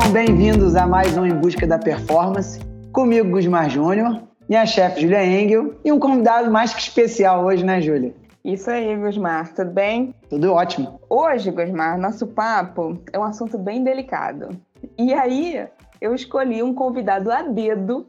Sejam bem-vindos a mais um Em Busca da Performance. Comigo, Gusmar Júnior, minha chefe, Julia Engel, e um convidado mais que especial hoje, né, Júlia? Isso aí, Gusmar, tudo bem? Tudo ótimo. Hoje, Gusmar, nosso papo é um assunto bem delicado. E aí, eu escolhi um convidado a dedo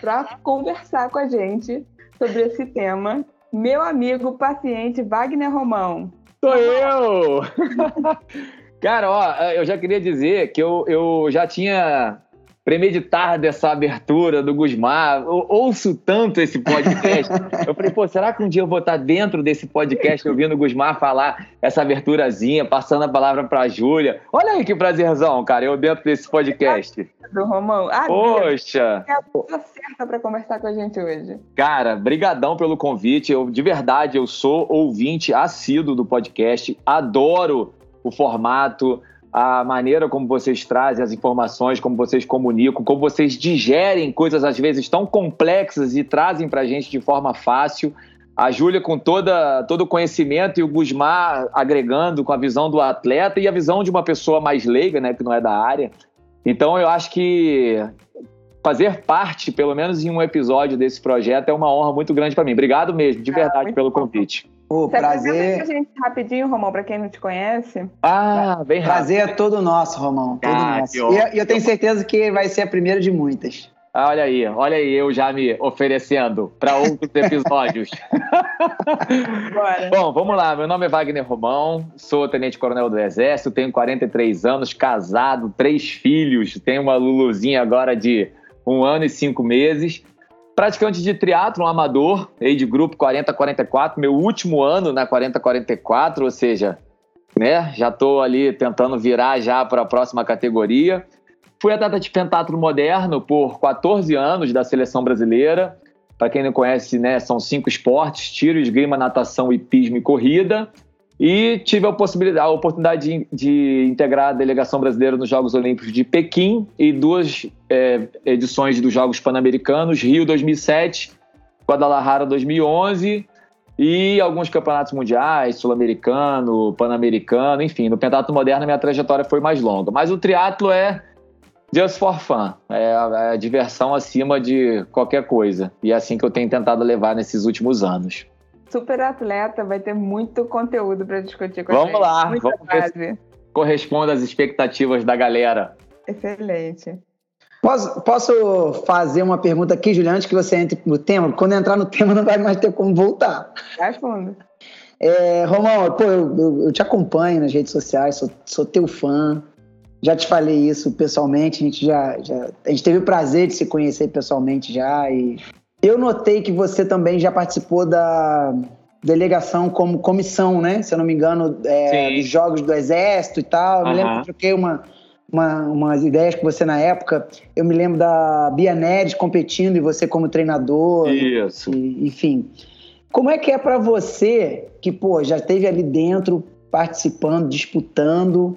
para conversar com a gente sobre esse tema. Meu amigo paciente Wagner Romão. Sou eu! Cara, ó, eu já queria dizer que eu, eu já tinha premeditado dessa abertura do Gusmar. Eu ouço tanto esse podcast. eu falei, pô, será que um dia eu vou estar dentro desse podcast ouvindo o Gusmar falar essa aberturazinha, passando a palavra pra Júlia? Olha aí que prazerzão, cara, eu dentro desse podcast. Do Romão. Ah, Poxa! É a pessoa certa para conversar com a gente hoje. Cara, brigadão pelo convite. Eu, de verdade, eu sou ouvinte assíduo do podcast. Adoro o formato, a maneira como vocês trazem as informações, como vocês comunicam, como vocês digerem coisas às vezes tão complexas e trazem para a gente de forma fácil. A Júlia com toda, todo o conhecimento e o Gusmar agregando com a visão do atleta e a visão de uma pessoa mais leiga, né, que não é da área. Então eu acho que fazer parte, pelo menos em um episódio desse projeto, é uma honra muito grande para mim. Obrigado mesmo, de ah, verdade, ah, pelo bom. O Você prazer. A gente rapidinho, Romão, para quem não te conhece. Ah, bem rápido. Prazer é todo nosso, Romão. Todo ah, nosso. E eu tenho certeza que vai ser a primeira de muitas. Ah, olha aí, olha aí, eu já me oferecendo para outros episódios. Bom, vamos lá. Meu nome é Wagner Romão, sou tenente-coronel do Exército, tenho 43 anos, casado, três filhos, tenho uma Luluzinha agora de um ano e cinco meses praticante de triatlo amador, de grupo 40-44, meu último ano na 40-44, ou seja, né, já estou ali tentando virar já para a próxima categoria. Fui atleta de pentatlo moderno por 14 anos da seleção brasileira. Para quem não conhece, né, são cinco esportes: tiro, esgrima, natação, hipismo e corrida. E tive a, possibilidade, a oportunidade de, de, integrar a delegação brasileira nos Jogos Olímpicos de Pequim e duas é, edições dos Jogos Pan-Americanos, Rio 2007, Guadalajara 2011 e alguns campeonatos mundiais, sul-americano, pan-americano, enfim. No pentatlo moderno minha trajetória foi mais longa. Mas o triatlo é just for fun, é a, é a diversão acima de qualquer coisa. E é assim que eu tenho tentado levar nesses últimos anos super atleta, vai ter muito conteúdo para discutir com vamos a gente. Lá, Muita vamos lá, vamos corresponde às expectativas da galera. Excelente. Posso, posso fazer uma pergunta aqui, Juliana, antes que você entre no tema? Quando entrar no tema, não vai mais ter como voltar. Vai fundo. É, Romão, pô, eu, eu, eu, te acompanho nas redes sociais, sou, sou teu fã. Já te falei isso pessoalmente, a gente já, já a gente teve o prazer de se conhecer pessoalmente já e eu notei que você também já participou da delegação como comissão, né? Se eu não me engano, é, dos Jogos do Exército e tal. Eu uhum. me lembro que eu troquei uma, uma, umas ideias com você na época. Eu me lembro da Bia Neres competindo e você como treinador. Isso. E, enfim. Como é que é para você, que, pô, já esteve ali dentro, participando, disputando,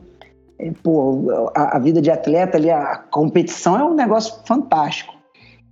pô, a, a vida de atleta ali, a competição é um negócio fantástico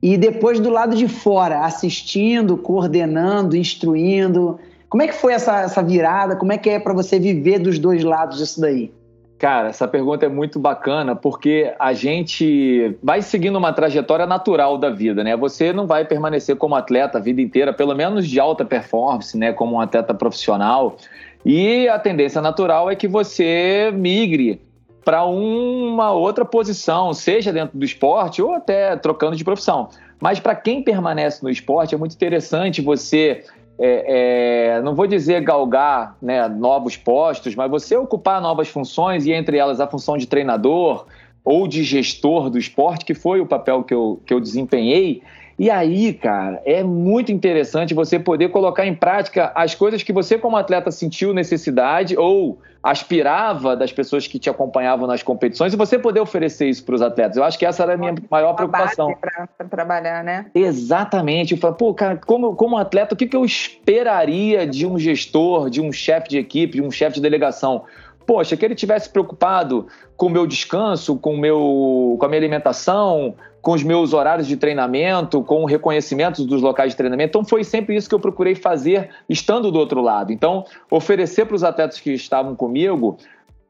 e depois do lado de fora, assistindo, coordenando, instruindo. Como é que foi essa, essa virada? Como é que é para você viver dos dois lados disso daí? Cara, essa pergunta é muito bacana porque a gente vai seguindo uma trajetória natural da vida, né? Você não vai permanecer como atleta a vida inteira, pelo menos de alta performance, né? Como um atleta profissional. E a tendência natural é que você migre para uma outra posição, seja dentro do esporte ou até trocando de profissão. Mas para quem permanece no esporte, é muito interessante você, é, é, não vou dizer galgar né, novos postos, mas você ocupar novas funções, e entre elas a função de treinador ou de gestor do esporte, que foi o papel que eu, que eu desempenhei. E aí, cara, é muito interessante você poder colocar em prática as coisas que você, como atleta, sentiu necessidade ou aspirava das pessoas que te acompanhavam nas competições e você poder oferecer isso para os atletas. Eu acho que essa era a minha maior preocupação. Para trabalhar, né? Exatamente. Eu falo, pô, cara, como, como atleta, o que, que eu esperaria de um gestor, de um chefe de equipe, de um chefe de delegação? Poxa, que ele tivesse preocupado com o meu descanso, com, meu, com a minha alimentação, com os meus horários de treinamento, com o reconhecimento dos locais de treinamento. Então foi sempre isso que eu procurei fazer estando do outro lado. Então, oferecer para os atletas que estavam comigo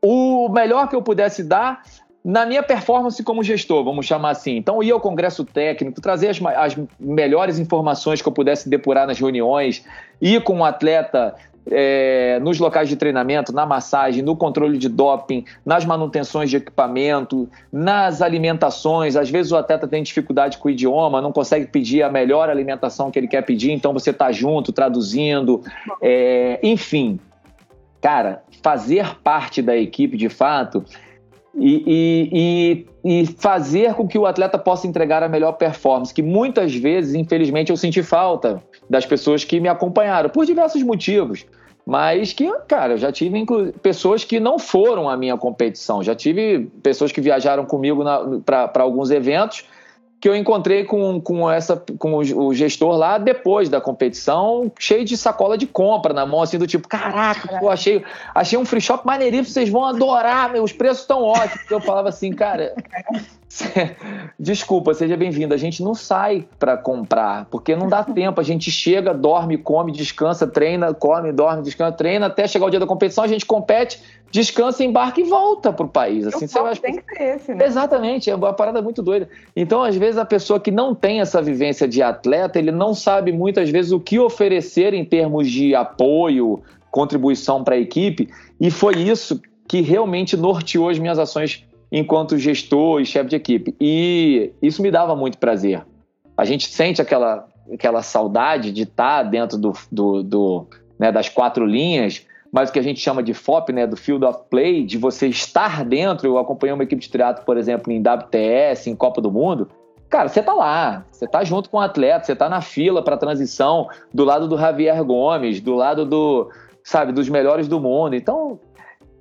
o melhor que eu pudesse dar na minha performance como gestor, vamos chamar assim. Então, ir ao congresso técnico, trazer as, as melhores informações que eu pudesse depurar nas reuniões, ir com o atleta é, nos locais de treinamento, na massagem, no controle de doping, nas manutenções de equipamento, nas alimentações. Às vezes o atleta tem dificuldade com o idioma, não consegue pedir a melhor alimentação que ele quer pedir, então você está junto, traduzindo. É, enfim, cara, fazer parte da equipe de fato e, e, e, fazer com que o atleta possa entregar a melhor performance, que muitas vezes, infelizmente, eu senti falta das pessoas que me acompanharam, por diversos motivos. Mas que, cara, eu já tive pessoas que não foram à minha competição, já tive pessoas que viajaram comigo para alguns eventos que eu encontrei com, com, essa, com o gestor lá depois da competição, cheio de sacola de compra na mão, assim, do tipo, caraca, pô, achei, achei um free shop maneiríssimo, vocês vão adorar, os preços estão ótimos. Eu falava assim, cara, desculpa, seja bem-vindo, a gente não sai para comprar, porque não dá tempo, a gente chega, dorme, come, descansa, treina, come, dorme, descansa, treina, até chegar o dia da competição, a gente compete, descansa, embarca e volta pro país. Assim, você tem que ser esse, né? Exatamente, é uma parada muito doida. Então, às vezes, a pessoa que não tem essa vivência de atleta, ele não sabe muitas vezes o que oferecer em termos de apoio, contribuição para a equipe, e foi isso que realmente norteou as minhas ações enquanto gestor e chefe de equipe. E isso me dava muito prazer. A gente sente aquela, aquela saudade de estar dentro do, do, do né, das quatro linhas, mas o que a gente chama de FOP, né, do Field of Play, de você estar dentro. Eu acompanhei uma equipe de triatlo, por exemplo, em WTS, em Copa do Mundo. Cara, você tá lá, você tá junto com o atleta, você tá na fila para transição, do lado do Javier Gomes, do lado do, sabe, dos melhores do mundo. Então,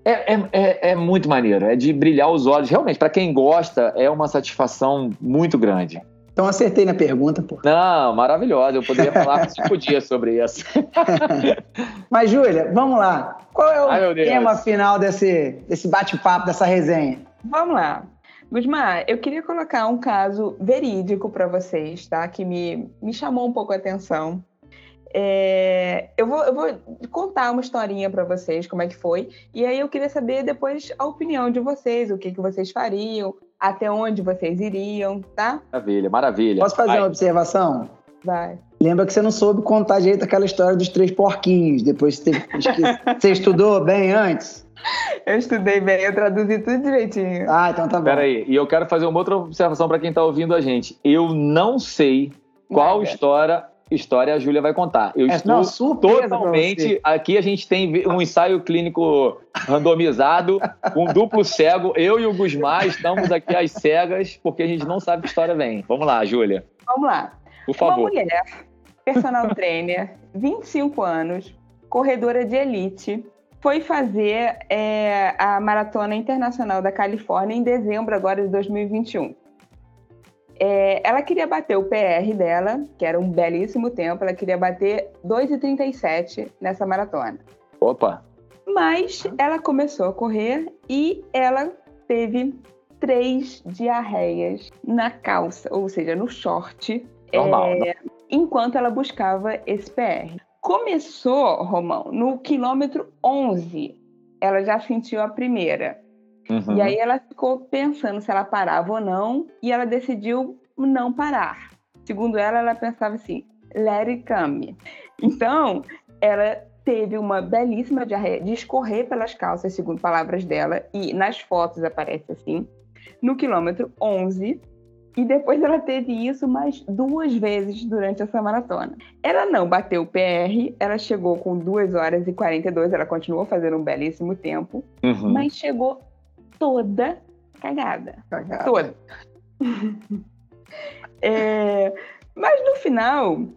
é, é, é, é muito maneiro, é de brilhar os olhos. Realmente, para quem gosta, é uma satisfação muito grande. Então acertei na pergunta, pô. Não, maravilhosa. Eu poderia falar cinco dias sobre isso. Mas, Júlia, vamos lá. Qual é o Ai, tema final desse, desse bate-papo, dessa resenha? Vamos lá. Gusmar, eu queria colocar um caso verídico para vocês, tá? Que me, me chamou um pouco a atenção. É, eu, vou, eu vou contar uma historinha para vocês, como é que foi. E aí eu queria saber depois a opinião de vocês, o que, que vocês fariam, até onde vocês iriam, tá? Maravilha, maravilha. Posso fazer Vai. uma observação? Vai. Lembra que você não soube contar direito aquela história dos três porquinhos. Depois você, você estudou bem antes? Eu estudei bem, eu traduzi tudo direitinho. Ah, então tá bom. Peraí, e eu quero fazer uma outra observação para quem está ouvindo a gente. Eu não sei qual Nada. história história a Júlia vai contar. Eu é, estou não, totalmente. Aqui a gente tem um ensaio clínico randomizado, com um duplo cego. Eu e o Gusmar estamos aqui às cegas, porque a gente não sabe que história vem. Vamos lá, Júlia. Vamos lá. Por favor. Uma mulher, personal trainer, 25 anos, corredora de elite, foi fazer é, a Maratona Internacional da Califórnia em dezembro agora de 2021. É, ela queria bater o PR dela, que era um belíssimo tempo, ela queria bater 2,37 nessa maratona. Opa! Mas ela começou a correr e ela teve três diarreias na calça, ou seja, no short, Normal, é, enquanto ela buscava esse PR. Começou, Romão, no quilômetro 11. Ela já sentiu a primeira. Uhum. E aí ela ficou pensando se ela parava ou não, e ela decidiu não parar. Segundo ela, ela pensava assim: let it come. Então, ela teve uma belíssima diarreia de escorrer pelas calças, segundo palavras dela, e nas fotos aparece assim, no quilômetro 11. E depois ela teve isso mais duas vezes durante essa maratona. Ela não bateu o PR, ela chegou com 2 horas e 42, ela continuou fazendo um belíssimo tempo, uhum. mas chegou toda cagada. cagada. Toda. é, mas no final,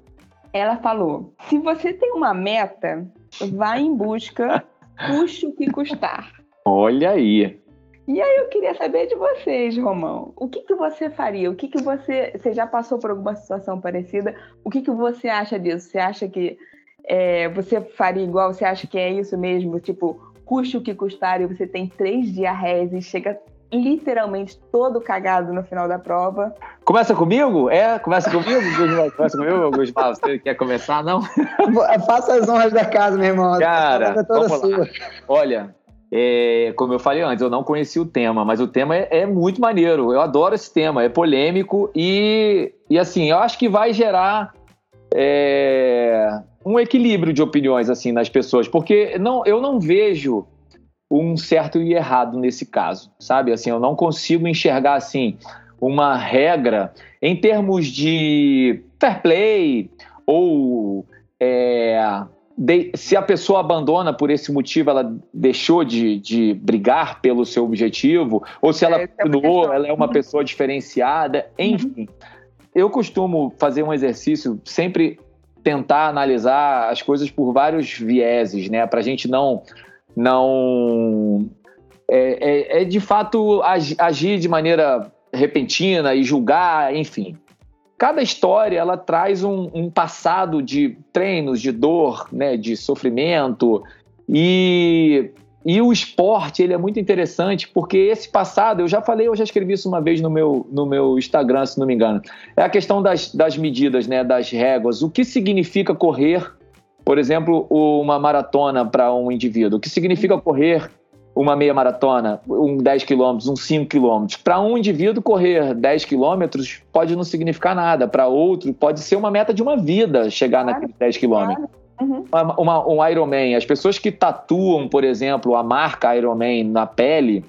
ela falou: se você tem uma meta, vá em busca, custe o que custar. Olha aí. E aí eu queria saber de vocês, Romão. O que, que você faria? O que, que você. Você já passou por alguma situação parecida? O que, que você acha disso? Você acha que é, você faria igual? Você acha que é isso mesmo? Tipo, custe o que custar e você tem três diarreias e chega literalmente todo cagado no final da prova. Começa comigo? É? Começa comigo? Começa comigo, Gusmar? Você quer começar, não? Faça as honras da casa, meu irmão. Cara, é toda sua. Olha, É, como eu falei antes, eu não conhecia o tema, mas o tema é, é, muito maneiro. Eu adoro esse tema, é polêmico e, e assim, eu acho que vai gerar é, um equilíbrio de opiniões assim nas pessoas, porque não, eu não vejo um certo e errado nesse caso, sabe? Assim, eu não consigo enxergar assim uma regra em termos de fair play ou é, de, se a pessoa abandona por esse motivo, ela deixou de, de brigar pelo seu objetivo, ou se ela é, continuou, ela é uma pessoa diferenciada, enfim. Uhum. Eu costumo fazer um exercício sempre tentar analisar as coisas por vários vieses, né? Para a gente não não é, é, é, de fato agir de maneira repentina e julgar, enfim. Cada história ela traz um, um passado de treinos, de dor, né, de sofrimento e e o esporte ele é muito interessante porque esse passado, eu já falei, eu já escrevi isso uma vez no meu, no meu Instagram, se não me engano. É a questão das, das medidas, né, das réguas. O que significa correr, por exemplo, uma maratona para um indivíduo? O que significa correr uma meia maratona, um 10 quilômetros, um 5 quilômetros? Para um indivíduo, correr 10 quilômetros pode não significar nada. Para outro, pode ser uma meta de uma vida chegar claro, naqueles 10 quilômetros. Claro. Uhum. Uma, um Ironman, as pessoas que tatuam, por exemplo, a marca Ironman na pele,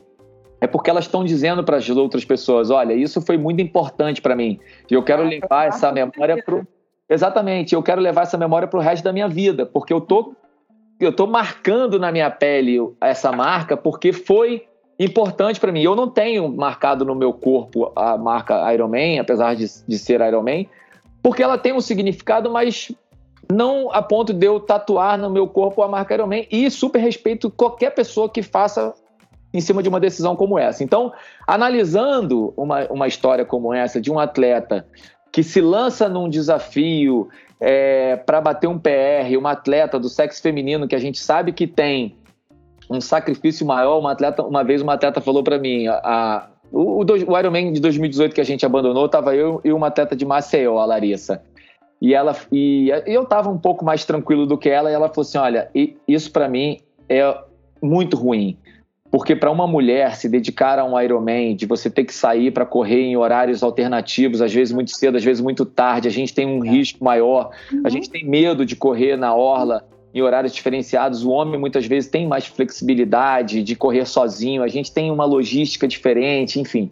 é porque elas estão dizendo para as outras pessoas: olha, isso foi muito importante para mim. E eu quero levar essa memória para. Exatamente, eu quero levar essa memória para o resto da minha vida, porque eu tô, eu tô marcando na minha pele essa marca porque foi importante para mim. Eu não tenho marcado no meu corpo a marca Ironman, apesar de, de ser Ironman, porque ela tem um significado mais não a ponto de eu tatuar no meu corpo a marca Iron Man e super respeito qualquer pessoa que faça em cima de uma decisão como essa. Então, analisando uma, uma história como essa de um atleta que se lança num desafio é, para bater um PR, uma atleta do sexo feminino que a gente sabe que tem um sacrifício maior, uma atleta, uma vez uma atleta falou para mim, a, a o, o Ironman de 2018 que a gente abandonou, tava eu e uma atleta de Maceió, a Larissa. E ela e eu estava um pouco mais tranquilo do que ela e ela falou assim: "Olha, isso para mim é muito ruim, porque para uma mulher se dedicar a um Ironman, de você ter que sair para correr em horários alternativos, às vezes muito cedo, às vezes muito tarde, a gente tem um é. risco maior, uhum. a gente tem medo de correr na orla em horários diferenciados. O homem muitas vezes tem mais flexibilidade de correr sozinho, a gente tem uma logística diferente, enfim.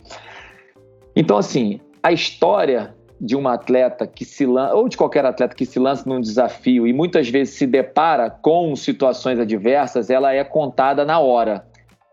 Então assim, a história de uma atleta que se lança, ou de qualquer atleta que se lança num desafio e muitas vezes se depara com situações adversas, ela é contada na hora.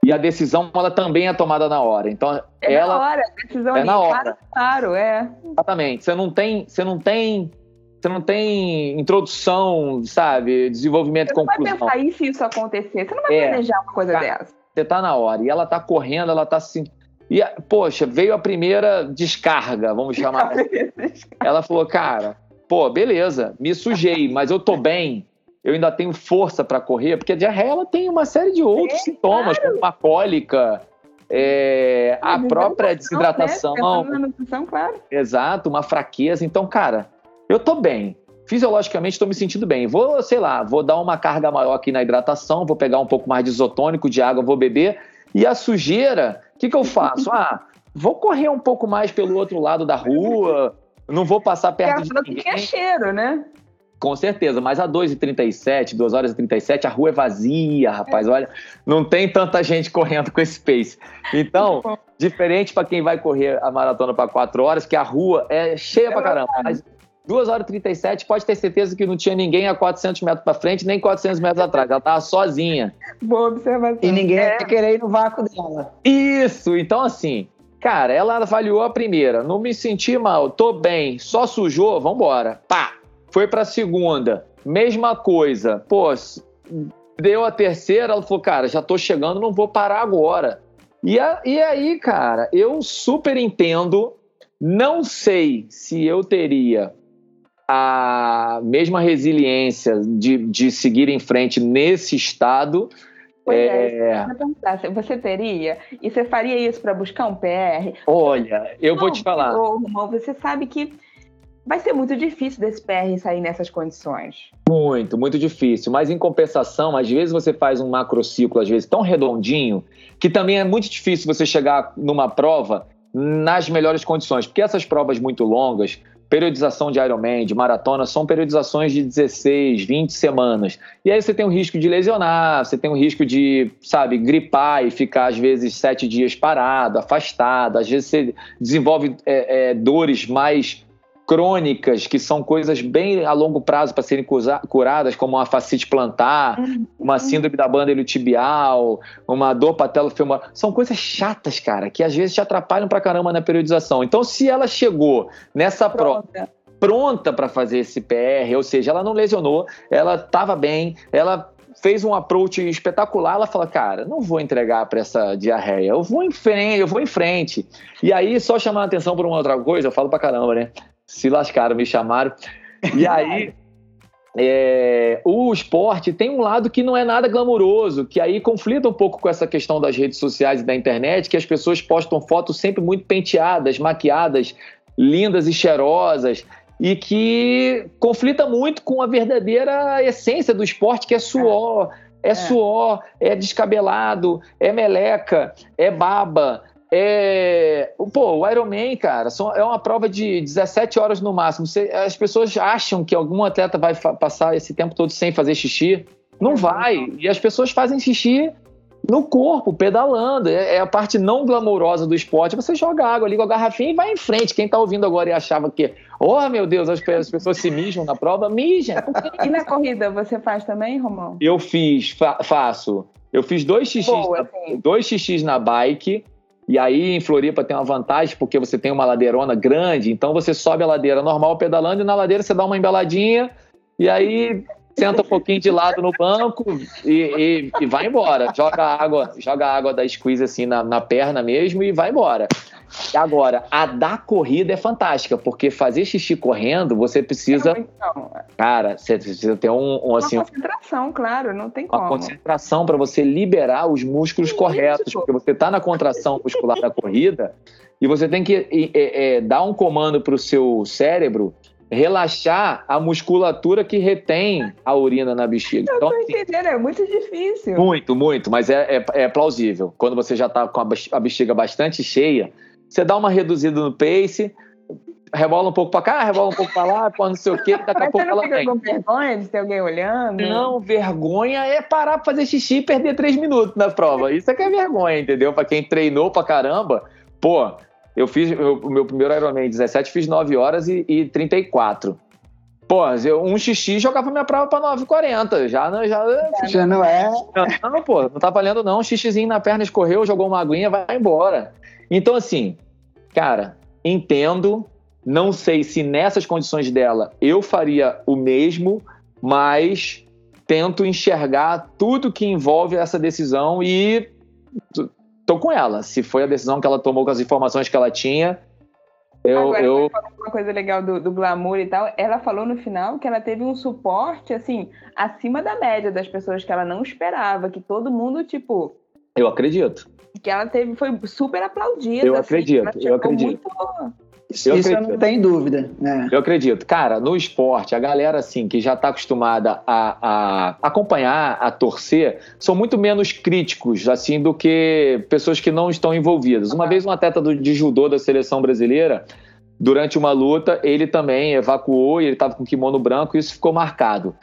E a decisão ela também é tomada na hora. Então é ela na hora, a decisão é na hora. Claro, é. Exatamente. Você não tem, você não tem, você não tem introdução, sabe, desenvolvimento, você conclusão. Você não vai pensar e se isso acontecer. Você não vai é. planejar uma coisa dessa. Você tá na hora e ela tá correndo, ela tá se e, poxa, veio a primeira descarga, vamos chamar assim. Ela falou, cara, pô, beleza, me sujei, mas eu tô bem, eu ainda tenho força para correr, porque a diarreia ela tem uma série de outros é, sintomas, claro. como uma cólica, é, a própria desidratação. Né? Nutrição, claro. Exato, uma fraqueza. Então, cara, eu tô bem. Fisiologicamente estou me sentindo bem. Vou, sei lá, vou dar uma carga maior aqui na hidratação, vou pegar um pouco mais de isotônico, de água, vou beber. E a sujeira, que, que eu faço? Ah, vou correr um pouco mais pelo outro lado da rua, não vou passar perto de ninguém. Que é cheiro, né? Com certeza, mas a 2h37, 2 horas e 37, a rua é vazia, rapaz. Olha, não tem tanta gente correndo com esse pace. Então, diferente para quem vai correr a maratona para 4 horas, que a rua é cheia pra caramba. Mas 2 horas e 37, pode ter certeza que não tinha ninguém a 400 metros para frente, nem 400 metros atrás. Ela estava sozinha. Boa observação. E ninguém é. ia querer ir no vácuo dela. Isso! Então, assim, cara, ela avaliou a primeira. Não me senti mal, tô bem, só sujou, vambora. Pá! Foi para a segunda, mesma coisa. Pô, deu a terceira, ela falou, cara, já tô chegando, não vou parar agora. E, a, e aí, cara, eu super entendo. Não sei se eu teria a mesma resiliência de, de seguir em frente nesse estado. Pois é, é... você teria? E você faria isso para buscar um PR? Olha, eu Não, vou te falar. Você sabe que vai ser muito difícil desse PR sair nessas condições. Muito, muito difícil. Mas em compensação, às vezes você faz um macrociclo, às vezes tão redondinho, que também é muito difícil você chegar numa prova nas melhores condições. Porque essas provas muito longas, periodização de Ironman, de maratona, são periodizações de 16, 20 semanas. E aí você tem o risco de lesionar, você tem o risco de, sabe, gripar e ficar, às vezes, sete dias parado, afastado. Às vezes você desenvolve é, é, dores mais crônicas, que são coisas bem a longo prazo para serem curadas, como uma fascite plantar, uhum. uma síndrome da banda iliotibial, uma dor patelofemoral. São coisas chatas, cara, que às vezes te atrapalham pra caramba na periodização. Então, se ela chegou nessa prova pronta para fazer esse PR, ou seja, ela não lesionou, ela estava bem, ela fez um approach espetacular, ela fala, cara, não vou entregar para essa diarreia, eu vou em frente, eu vou em frente. E aí, só chamar a atenção por uma outra coisa, eu falo pra caramba, né? Se lascaram, me chamaram. E aí, é, o esporte tem um lado que não é nada glamouroso, que aí conflita um pouco com essa questão das redes sociais e da internet, que as pessoas postam fotos sempre muito penteadas, maquiadas, lindas e cheirosas, e que conflita muito com a verdadeira essência do esporte, que é suor. É, é suor, é descabelado, é meleca, é baba, é, pô, o Ironman, cara, é uma prova de 17 horas no máximo. Você, as pessoas acham que algum atleta vai passar esse tempo todo sem fazer xixi. Não vai. E as pessoas fazem xixi no corpo, pedalando. É, é a parte não glamourosa do esporte. Você joga água, liga a garrafinha e vai em frente. Quem tá ouvindo agora e achava que, oh meu Deus, as, pessoas se mijam na prova, mijam. E na corrida você faz também, Romão? Eu fiz, fa faço. Eu fiz dois xixis, Boa, na, dois xixis na bike e aí em Floripa tem uma vantagem porque você tem uma ladeirona grande, então você sobe a ladeira normal pedalando e na ladeira você dá uma embaladinha e aí senta um pouquinho de lado no banco e, e, e vai embora. Joga água, joga água da squeeze assim na, na perna mesmo e vai embora. Agora, a da corrida é fantástica, porque fazer xixi correndo, você precisa. Cara, você precisa ter um. um assim, uma concentração, claro, não tem como. Uma concentração para você liberar os músculos corretos, porque você está na contração muscular da corrida e você tem que é, é, dar um comando para o seu cérebro relaxar a musculatura que retém a urina na bexiga. Eu então, tô assim, entendendo, é muito difícil. Muito, muito, mas é, é, é plausível. Quando você já está com a bexiga bastante cheia, você dá uma reduzida no pace, rebola um pouco para cá, rebola um pouco para lá, pô, não sei o quê, daqui a pouco ela vem. com vergonha de ter alguém olhando? Não, vergonha é parar para fazer xixi e perder três minutos na prova. Isso é que é vergonha, entendeu? Para quem treinou pra caramba, pô, eu fiz o meu primeiro Ironman 17, fiz 9 horas e, e 34. Pô, eu, um xixi jogava minha prova pra 9,40. Já, já, já não é. Não, não, pô, não tá valendo não. Um xixizinho na perna escorreu, jogou uma aguinha, vai embora. Então, assim, cara, entendo. Não sei se nessas condições dela eu faria o mesmo, mas tento enxergar tudo que envolve essa decisão e tô com ela. Se foi a decisão que ela tomou com as informações que ela tinha, eu. Agora, eu... uma coisa legal do, do glamour e tal, ela falou no final que ela teve um suporte, assim, acima da média das pessoas que ela não esperava, que todo mundo, tipo. Eu acredito. Que ela teve, foi super aplaudida. Eu assim, acredito, eu acredito. Muito eu Isso acredito. não tem dúvida. Né? Eu acredito. Cara, no esporte, a galera assim que já está acostumada a, a, acompanhar, a torcer, são muito menos críticos assim do que pessoas que não estão envolvidas. Uma vez um atleta do, de judô da seleção brasileira, durante uma luta, ele também evacuou e ele estava com kimono branco e isso ficou marcado.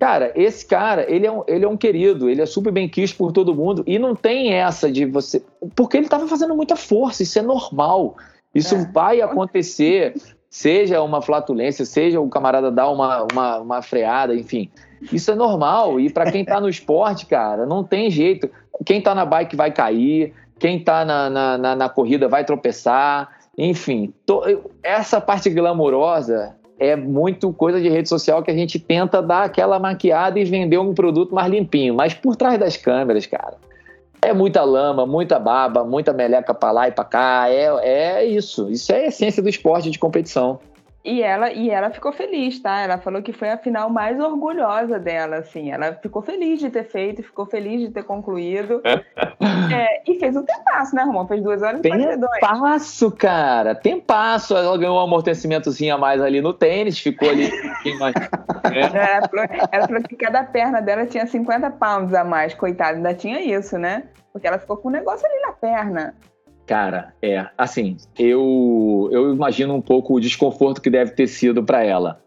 Cara, esse cara, ele é, um, ele é um querido, ele é super bem quisto por todo mundo e não tem essa de você. Porque ele estava fazendo muita força, isso é normal. Isso é. vai acontecer, seja uma flatulência, seja o camarada dar uma, uma, uma freada, enfim. Isso é normal. E para quem está no esporte, cara, não tem jeito. Quem está na bike vai cair, quem está na, na, na, na, corrida vai tropeçar. Enfim, to, essa parte glamourosa é muito coisa de rede social que a gente tenta dar aquela maquiada e vender um produto mais limpinho. Mas por trás das câmeras, cara, é muita lama, muita baba, muita meleca para lá e para cá. É, é isso. Isso é a essência do esporte de competição. E ela, e ela ficou feliz, tá? Ela falou que foi a final mais orgulhosa dela, assim. Ela ficou feliz de ter feito, ficou feliz de ter concluído. é, e fez um tempasso, né, Romão? Fez duas horas e quarenta passo, cara. Tem passo. Ela ganhou um amortecimentozinho a mais ali no tênis, ficou ali mais. É. Ela, falou, ela falou que cada perna dela tinha 50 pounds a mais, coitada. Ainda tinha isso, né? Porque ela ficou com um negócio ali na perna. Cara, é, assim, eu, eu imagino um pouco o desconforto que deve ter sido para ela.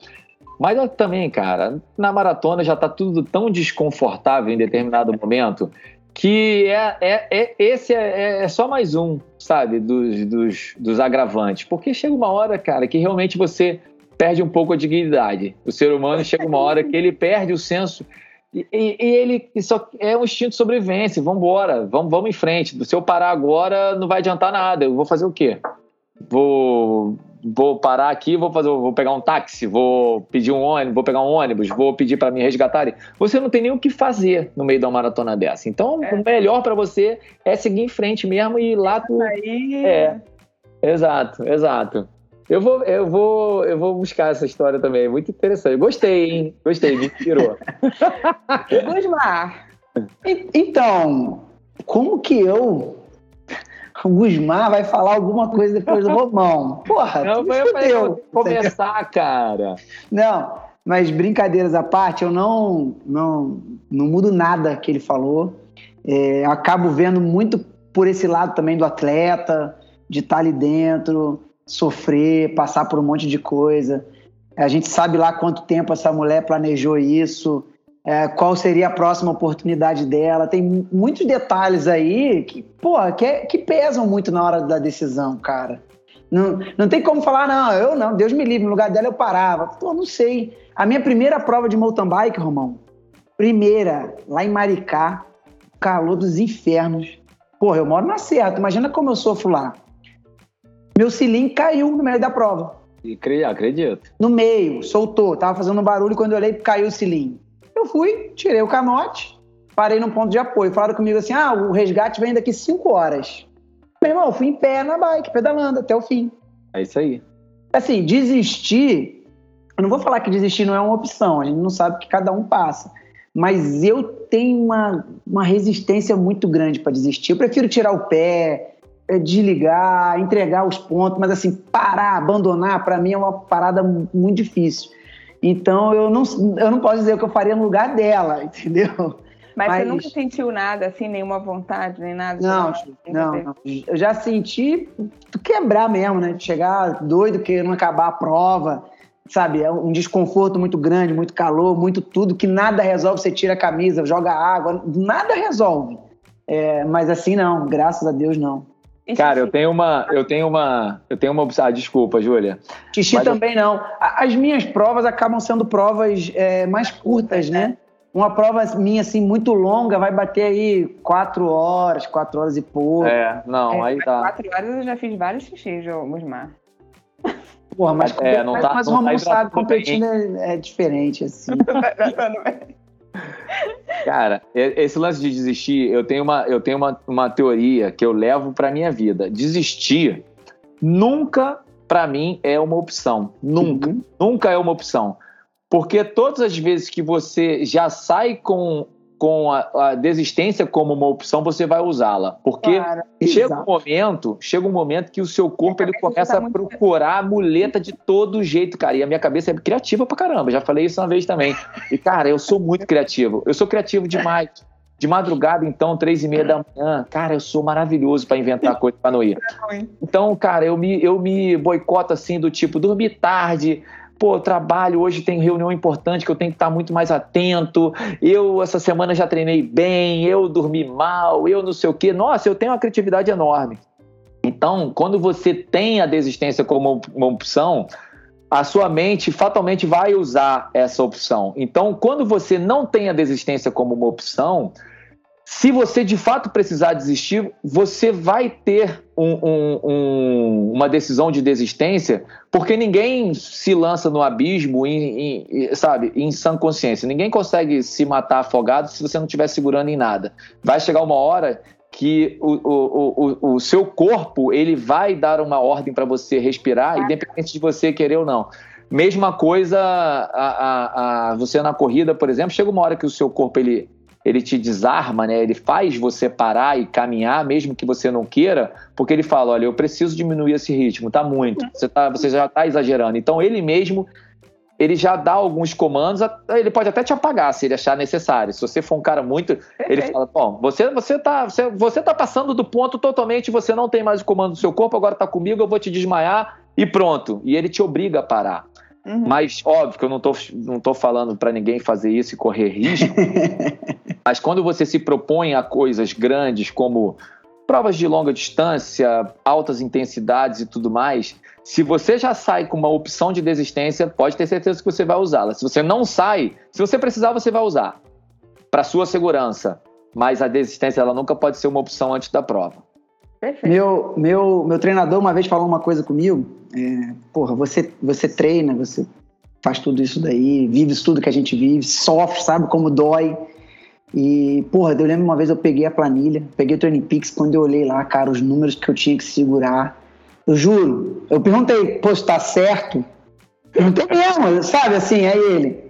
Mas também, cara, na maratona já tá tudo tão desconfortável em determinado momento que é, é, é esse é, é, é, só mais um, sabe, dos, dos, dos agravantes. Porque chega uma hora, cara, que realmente você perde um pouco a dignidade. O ser humano chega uma hora que ele perde o senso e, e, ele só é um instinto de sobrevivência. Vamos embora, vamos, vamos em frente. Se eu parar agora, não vai adiantar nada. Eu vou fazer o quê? Vou, vou parar aqui, vou fazer, vou pegar um táxi, vou pedir um ônibus, vou pegar um ônibus, vou pedir para me resgatarem. Você não tem nem o que fazer no meio de uma maratona dessa. Então, é. o melhor para você é seguir em frente mesmo e lá tu. Aí... É. Exato, exato. Eu vou, eu vou, eu vou buscar essa história também. Muito interessante. Gostei, hein? Gostei, me inspirou. Gusmar. Então, como que eu o Gusmar vai falar alguma coisa depois do Romão. Porra, não foi eu começar, cara. Não, mas brincadeiras à parte, eu não, não, não mudo nada que ele falou. É, acabo vendo muito por esse lado também do atleta, de estar ali dentro, sofrer, passar por um monte de coisa. A gente sabe lá quanto tempo essa mulher planejou isso, é, qual seria a próxima oportunidade dela. Tem muitos detalhes aí que, pô, que, é, que pesam muito na hora da decisão, cara. Não, não tem como falar, não, eu não, Deus me livre, no lugar dela eu parava. Pô, não sei. A minha primeira prova de mountain bike, Romão, primeira, lá em Maricá, calor dos infernos. Porra, eu moro na Serra, imagina como eu sofro lá meu cilindro caiu no meio da prova. Acredito. No meio, soltou, tava fazendo um barulho quando eu olhei caiu o cilindro. Eu fui, tirei o canote, parei num ponto de apoio. Falaram comigo assim: ah, o resgate vem daqui cinco horas. Meu irmão, eu fui em pé na bike, pedalando até o fim. É isso aí. Assim, desistir, eu não vou falar que desistir não é uma opção, a gente não sabe o que cada um passa. Mas eu tenho uma, uma resistência muito grande para desistir. Eu prefiro tirar o pé, desligar, entregar os pontos, mas assim, parar, abandonar, para mim é uma parada muito difícil. Então eu não, eu não posso dizer o que eu faria no lugar dela, entendeu? Mas, mas, você nunca sentiu nada, assim, nenhuma vontade, nem nada? Não, não, não, Eu já senti quebrar mesmo, né? Chegar doido querendo acabar a prova, sabe? É um desconforto muito grande, muito calor, muito tudo, que nada resolve. Você tira a camisa, joga água, nada resolve. É, mas assim, não, graças a Deus, não. Cara, eu tenho uma, eu tenho uma, eu tenho uma, ah, desculpa, Júlia. Xixi Mas também eu... não. As minhas provas acabam sendo provas é, mais curtas, né? Uma prova minha assim muito longa vai bater aí quatro horas, quatro horas e pouco. É, não, é, aí tá. Quatro horas eu já fiz vários xixis, Musmar. Porra, mas, é, não mas, tá, mas não o Romão tá sabe, competindo é, é, diferente, assim. Cara, esse lance de desistir, eu tenho uma, eu tenho uma, uma teoria que eu levo para minha vida. Desistir nunca, para mim, é uma opção. Nunca. Uhum. Nunca é uma opção. Porque todas as vezes que você já sai com com a, a, desistência como uma opção, você vai usá-la. Porque Cara, chega um momento, chega um momento que o seu corpo ele começa tá a procurar a muleta de todo jeito, cara. E a minha cabeça é criativa pra caramba. Já falei isso uma vez também. E, cara, eu sou muito criativo. Eu sou criativo demais. De madrugada, então, três e meia da manhã, cara, eu sou maravilhoso para inventar coisa para não ir. Então, cara, eu me, eu me boicoto assim, do tipo, dormir tarde, pô, trabalho, hoje tem reunião importante que eu tenho que estar muito mais atento, eu essa semana já treinei bem, eu dormi mal, eu não sei o quê. Nossa, eu tenho uma criatividade enorme. Então, quando você tem a desistência como uma opção, a sua mente fatalmente vai usar essa opção. Então, quando você não tem a desistência como uma opção, se você de fato precisar desistir, você vai ter um, um, um, uma decisão de desistência, porque ninguém se lança no abismo, em, em, sabe, em sã consciência. Ninguém consegue se matar afogado se você não estiver segurando em nada. Vai chegar uma hora que o, o, o, o seu corpo ele vai dar uma ordem para você respirar, independente de você querer ou não. Mesma coisa a, a, a, você na corrida, por exemplo, chega uma hora que o seu corpo ele, ele te desarma, né? Ele faz você parar e caminhar, mesmo que você não queira, porque ele fala, olha, eu preciso diminuir esse ritmo, tá muito, você, tá, você já está exagerando. Então ele mesmo ele já dá alguns comandos, ele pode até te apagar se ele achar necessário. Se você for um cara muito, ele fala, bom, você você tá, você, você tá passando do ponto totalmente, você não tem mais o comando do seu corpo, agora tá comigo, eu vou te desmaiar e pronto. E ele te obriga a parar. Uhum. Mas óbvio que eu não tô, não tô falando para ninguém fazer isso e correr risco. mas quando você se propõe a coisas grandes como provas de longa distância, altas intensidades e tudo mais, se você já sai com uma opção de desistência, pode ter certeza que você vai usá-la. Se você não sai, se você precisar, você vai usar para sua segurança. Mas a desistência ela nunca pode ser uma opção antes da prova. Meu, meu, meu treinador uma vez falou uma coisa comigo. É, porra, você, você treina, você faz tudo isso daí, vive isso tudo que a gente vive, sofre, sabe como dói. E, porra, eu lembro uma vez eu peguei a planilha, peguei o Training Peaks, quando eu olhei lá, cara, os números que eu tinha que segurar, eu juro. Eu perguntei, pô, está certo? Perguntei mesmo, sabe assim, aí ele.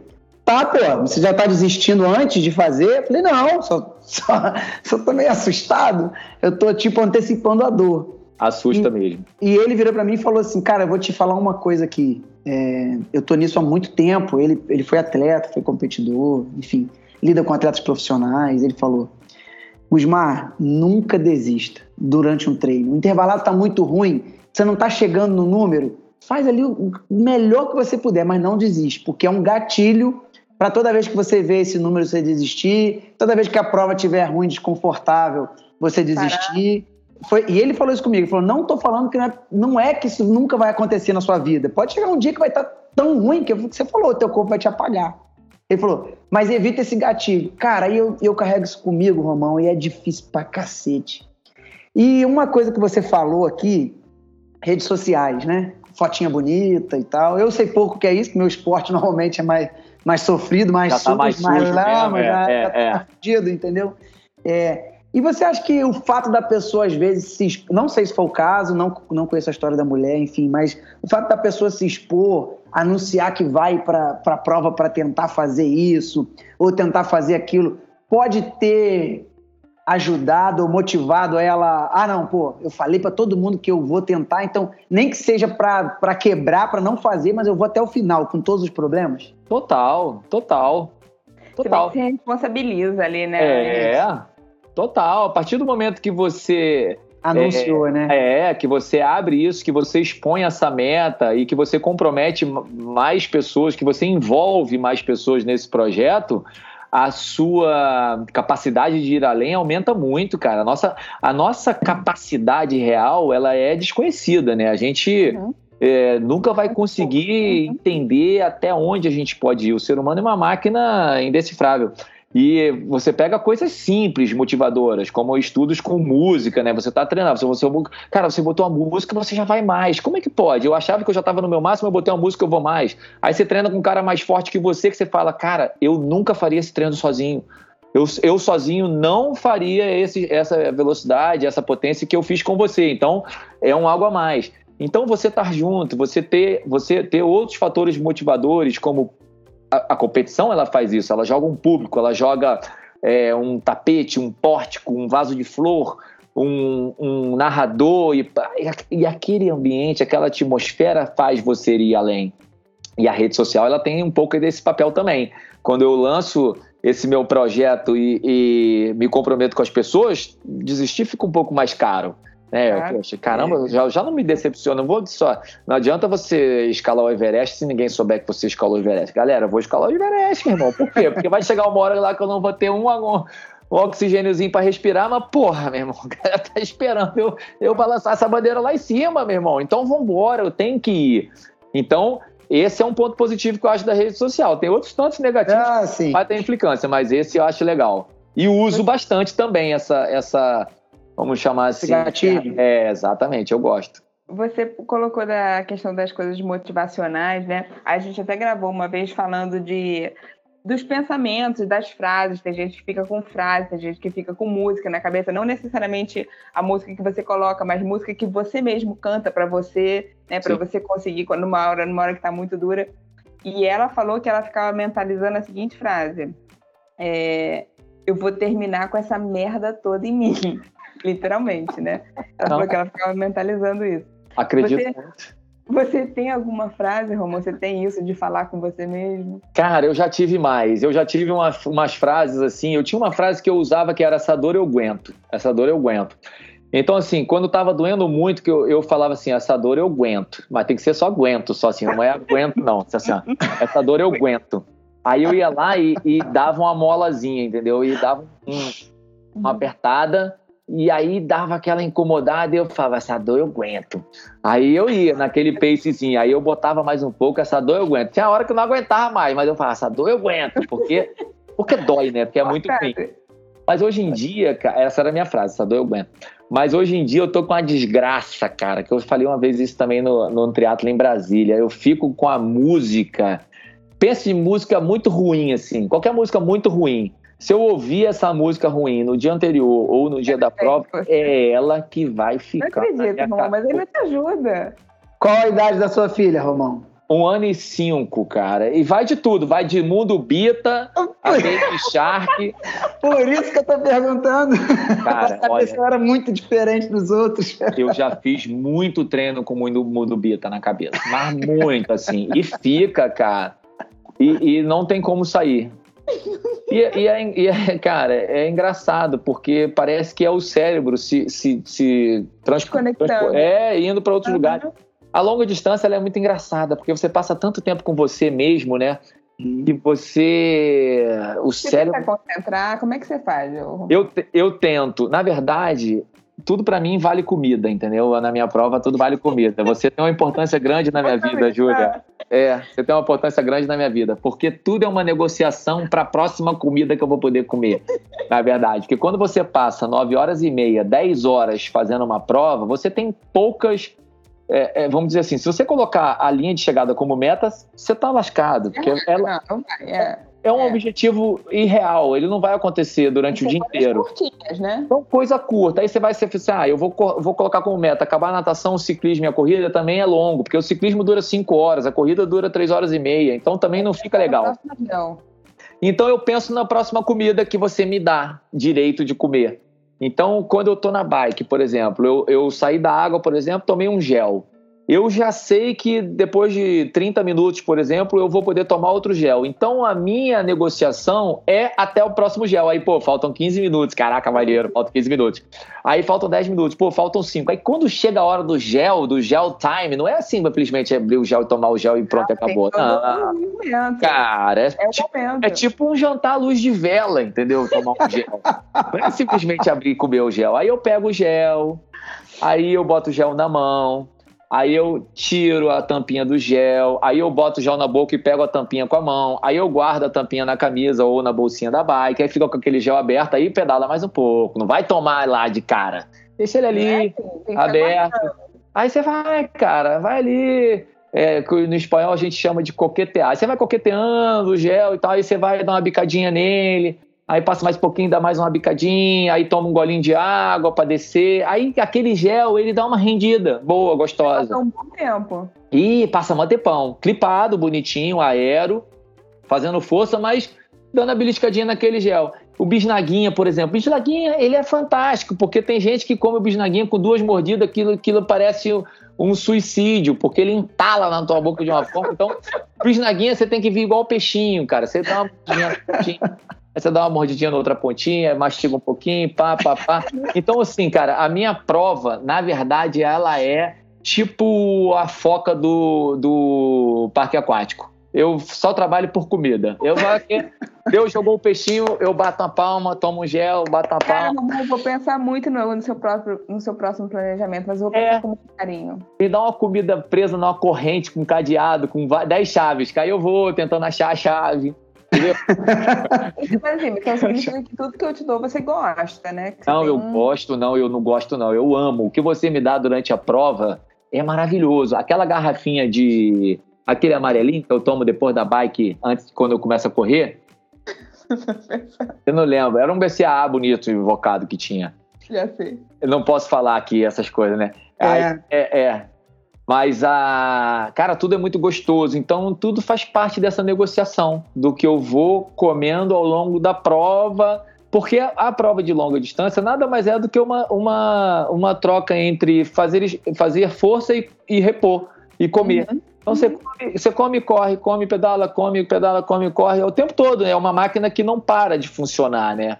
Tá, pô, você já tá desistindo antes de fazer? Eu falei, não, só, só, só tô meio assustado. Eu tô, tipo, antecipando a dor. Assusta e, mesmo. E ele virou para mim e falou assim, cara, eu vou te falar uma coisa aqui. É, eu tô nisso há muito tempo. Ele, ele foi atleta, foi competidor, enfim, lida com atletas profissionais. Ele falou, Gusmar, nunca desista durante um treino. O intervalado tá muito ruim, você não está chegando no número, faz ali o melhor que você puder, mas não desiste, porque é um gatilho para toda vez que você vê esse número você desistir, toda vez que a prova estiver ruim, desconfortável, você desistir. Foi, e ele falou isso comigo, ele falou, não estou falando que não é, não é, que isso nunca vai acontecer na sua vida. Pode chegar um dia que vai estar tá tão ruim que você falou, o teu corpo vai te apagar. Ele falou, mas evita esse gatilho. Cara, eu, eu carrego isso comigo, Romão, e é difícil pra cacete. E uma coisa que você falou aqui, redes sociais, né? Fotinha bonita e tal. Eu sei pouco que é isso, meu esporte normalmente é mais, mais sofrido, mais já tá mais, mais lá, mas é, já, é, já tá é. fudido, entendeu? É, e você acha que o fato da pessoa, às vezes, se expor, não sei se foi o caso, não, não conheço a história da mulher, enfim, mas o fato da pessoa se expor, anunciar que vai para a prova para tentar fazer isso, ou tentar fazer aquilo, pode ter ajudado ou motivado ela, ah não, pô, eu falei para todo mundo que eu vou tentar, então nem que seja para quebrar, para não fazer, mas eu vou até o final com todos os problemas? Total, total. Total. Você se responsabiliza ali, né? É, total. A partir do momento que você anunciou, é, né? É, que você abre isso, que você expõe essa meta e que você compromete mais pessoas, que você envolve mais pessoas nesse projeto, a sua capacidade de ir além aumenta muito, cara. A nossa, a nossa capacidade real, ela é desconhecida, né? A gente uhum. é, nunca vai conseguir entender até onde a gente pode ir. O ser humano é uma máquina indecifrável. E você pega coisas simples, motivadoras, como estudos com música, né? Você tá treinando, você, você, cara, você botou uma música, você já vai mais. Como é que pode? Eu achava que eu já estava no meu máximo, eu botei uma música, eu vou mais. Aí você treina com um cara mais forte que você, que você fala, cara, eu nunca faria esse treino sozinho. Eu, eu sozinho não faria esse, essa velocidade, essa potência que eu fiz com você. Então, é um algo a mais. Então, você estar tá junto, você ter, você ter outros fatores motivadores, como a, competição ela faz isso, ela joga um público, ela joga é, um tapete, um pórtico, um vaso de flor, um, um narrador, e, e aquele ambiente, aquela atmosfera faz você ir além. E a rede social ela tem um pouco desse papel também. Quando eu lanço esse meu projeto e, e me comprometo com as pessoas, desistir fica um pouco mais caro. É, poxa, caramba, já, já não me decepciona. Não vou só. Não adianta você escalar o Everest se ninguém souber que você escalou o Everest. Galera, eu vou escalar o Everest, meu irmão. Por quê? Porque vai chegar uma hora lá que eu não vou ter um, um, um oxigêniozinho para respirar, mas porra, meu irmão, o cara tá esperando eu, eu balançar essa bandeira lá em cima, meu irmão. Então vambora, eu tenho que ir. Então, esse é um ponto positivo que eu acho da rede social. Tem outros tantos negativos ah, que vai ter implicância, mas esse eu acho legal. E uso bastante também essa, essa vamos chamar assim. Gatilho. É, exatamente, eu gosto. Você colocou da questão das coisas motivacionais, né? A gente até gravou uma vez falando de dos pensamentos, das frases. Tem gente que fica com frase, tem gente que fica com música na cabeça, não necessariamente a música que você coloca, mas música que você mesmo canta para você, né, para você conseguir quando uma hora, numa hora que tá muito dura. E ela falou que ela ficava mentalizando a seguinte frase: é, eu vou terminar com essa merda toda em mim, literalmente, né? Ela falou que ela ficava mentalizando isso. Acredito você, muito. Você tem alguma frase, Romão? Você tem isso de falar com você mesmo? Cara, eu já tive mais. Eu já tive uma, umas frases assim. Eu tinha uma frase que eu usava que era essa dor eu aguento. Essa dor eu aguento. Então, assim, quando tava doendo muito, que eu, eu falava assim, essa dor eu aguento. Mas tem que ser só aguento, só assim, não é aguento, não. Assim, ó, essa dor eu aguento. Aí eu ia lá e, e dava uma molazinha, entendeu? E dava um, uma apertada e aí dava aquela incomodada e eu falava, essa dor eu aguento. Aí eu ia naquele pacezinho, aí eu botava mais um pouco, essa dor eu aguento. Tinha hora que eu não aguentava mais, mas eu falava, essa dor eu aguento, porque, porque dói, né? Porque é muito ruim. Mas hoje em dia, essa era a minha frase, essa dor eu aguento. Mas hoje em dia eu tô com uma desgraça, cara, que eu falei uma vez isso também no, no Triatlo em Brasília. Eu fico com a música, penso em música muito ruim, assim, qualquer música muito ruim se eu ouvir essa música ruim no dia anterior ou no dia da prova, é ela que vai ficar. Não acredito, Romão, mas ele te ajuda. Qual a idade da sua filha, Romão? Um ano e cinco, cara. E vai de tudo. Vai de Mundo Bita a Baby Shark. Por isso que eu tô perguntando. Cara, Essa olha, pessoa era muito diferente dos outros. Eu já fiz muito treino com o Mundo Bita na cabeça. Mas muito, assim. E fica, cara. E, e não tem como sair. E, e, é, e, é, cara, é engraçado, porque parece que é o cérebro se, se, se transconectando. É, indo para outros uhum. lugares. A longa distância é muito engraçada, porque você passa tanto tempo com você mesmo, né? Que você. O você cérebro. Você concentrar, como é que você faz? Eu... eu, eu tento. Na verdade, tudo para mim vale comida, entendeu? Na minha prova, tudo vale comida. Você tem uma importância grande na minha vida, Júlia. É, você tem uma importância grande na minha vida, porque tudo é uma negociação para a próxima comida que eu vou poder comer, na verdade. Porque quando você passa 9 horas e meia, 10 horas fazendo uma prova, você tem poucas. É, é, vamos dizer assim, se você colocar a linha de chegada como meta, você tá lascado. Porque ela, não, não, é é um é. objetivo irreal, ele não vai acontecer durante o dia inteiro. Curtinhas, né? Então, coisa curta. Aí você vai ser assim, ah, eu vou, vou colocar como meta, acabar a natação, o ciclismo e a corrida também é longo, porque o ciclismo dura 5 horas, a corrida dura 3 horas e meia, então também não fica legal. Então eu penso na próxima comida que você me dá direito de comer. Então, quando eu tô na bike, por exemplo, eu, eu saí da água, por exemplo, tomei um gel eu já sei que depois de 30 minutos, por exemplo, eu vou poder tomar outro gel. Então a minha negociação é até o próximo gel. Aí, pô, faltam 15 minutos. Caraca, maneiro, faltam 15 minutos. Aí faltam 10 minutos, pô, faltam 5. Aí quando chega a hora do gel, do gel time, não é assim simplesmente abrir o gel e tomar o gel e pronto, ah, acabou. Não. Cara, é, é, tipo, é, tipo, um jantar à luz de vela, entendeu? Tomar um gel. não é simplesmente abrir e comer o gel. Aí eu pego o gel, aí eu boto o gel na mão Aí eu tiro a tampinha do gel, aí eu boto o gel na boca e pego a tampinha com a mão, aí eu guardo a tampinha na camisa ou na bolsinha da bike, aí fica com aquele gel aberto, aí pedala mais um pouco. Não vai tomar lá de cara. Deixa ele ali, é, aberto. Aí você vai, cara, vai ali. É, no espanhol a gente chama de coquetear. Você vai coqueteando o gel e tal, aí você vai dar uma bicadinha nele, aí passa mais um pouquinho, dá mais uma bicadinha, aí toma um golinho de água para descer. Aí aquele gel, ele dá uma rendida boa, gostosa. Passa um bom tempo. E passa tempão. Clipado, bonitinho, aero, fazendo força, mas dando a beliscadinha naquele gel. O bisnaguinha, por exemplo. O bisnaguinha, ele é fantástico, porque tem gente que come o bisnaguinha com duas mordidas, aquilo, aquilo parece um suicídio, porque ele entala na tua boca de uma forma. Então, bisnaguinha você tem que vir igual o peixinho, cara. Você dá uma Aí você dá uma mordidinha na outra pontinha, mastiga um pouquinho, pá, pá, pá. Então, assim, cara, a minha prova, na verdade, ela é tipo a foca do, do parque aquático. Eu só trabalho por comida. Eu vou aqui, Deus jogou o peixinho, eu bato uma palma, tomo um gel, bato uma palma. Cara, eu vou pensar muito no, no, seu próprio, no seu próximo planejamento, mas eu vou pensar é. com muito carinho. Me dá uma comida presa numa corrente com cadeado, com 10 chaves, que aí eu vou tentando achar a chave. Assim, então significa que tudo que eu te dou você gosta, né? Você não, eu um... gosto, não, eu não gosto, não. Eu amo. O que você me dá durante a prova é maravilhoso. Aquela garrafinha de. aquele amarelinho que eu tomo depois da bike, antes quando eu começo a correr, Eu não lembro. Era um BCAA bonito invocado que tinha. Já sei. Eu não posso falar aqui essas coisas, né? É. é, é. Mas a. Cara, tudo é muito gostoso. Então, tudo faz parte dessa negociação do que eu vou comendo ao longo da prova. Porque a, prova de longa distância nada mais é do que uma, uma, uma troca entre fazer, fazer força e, e repor e comer. Uhum. Então você come, você come, corre, come, pedala, come, pedala, come, corre, é o tempo todo, né? É uma máquina que não para de funcionar, né?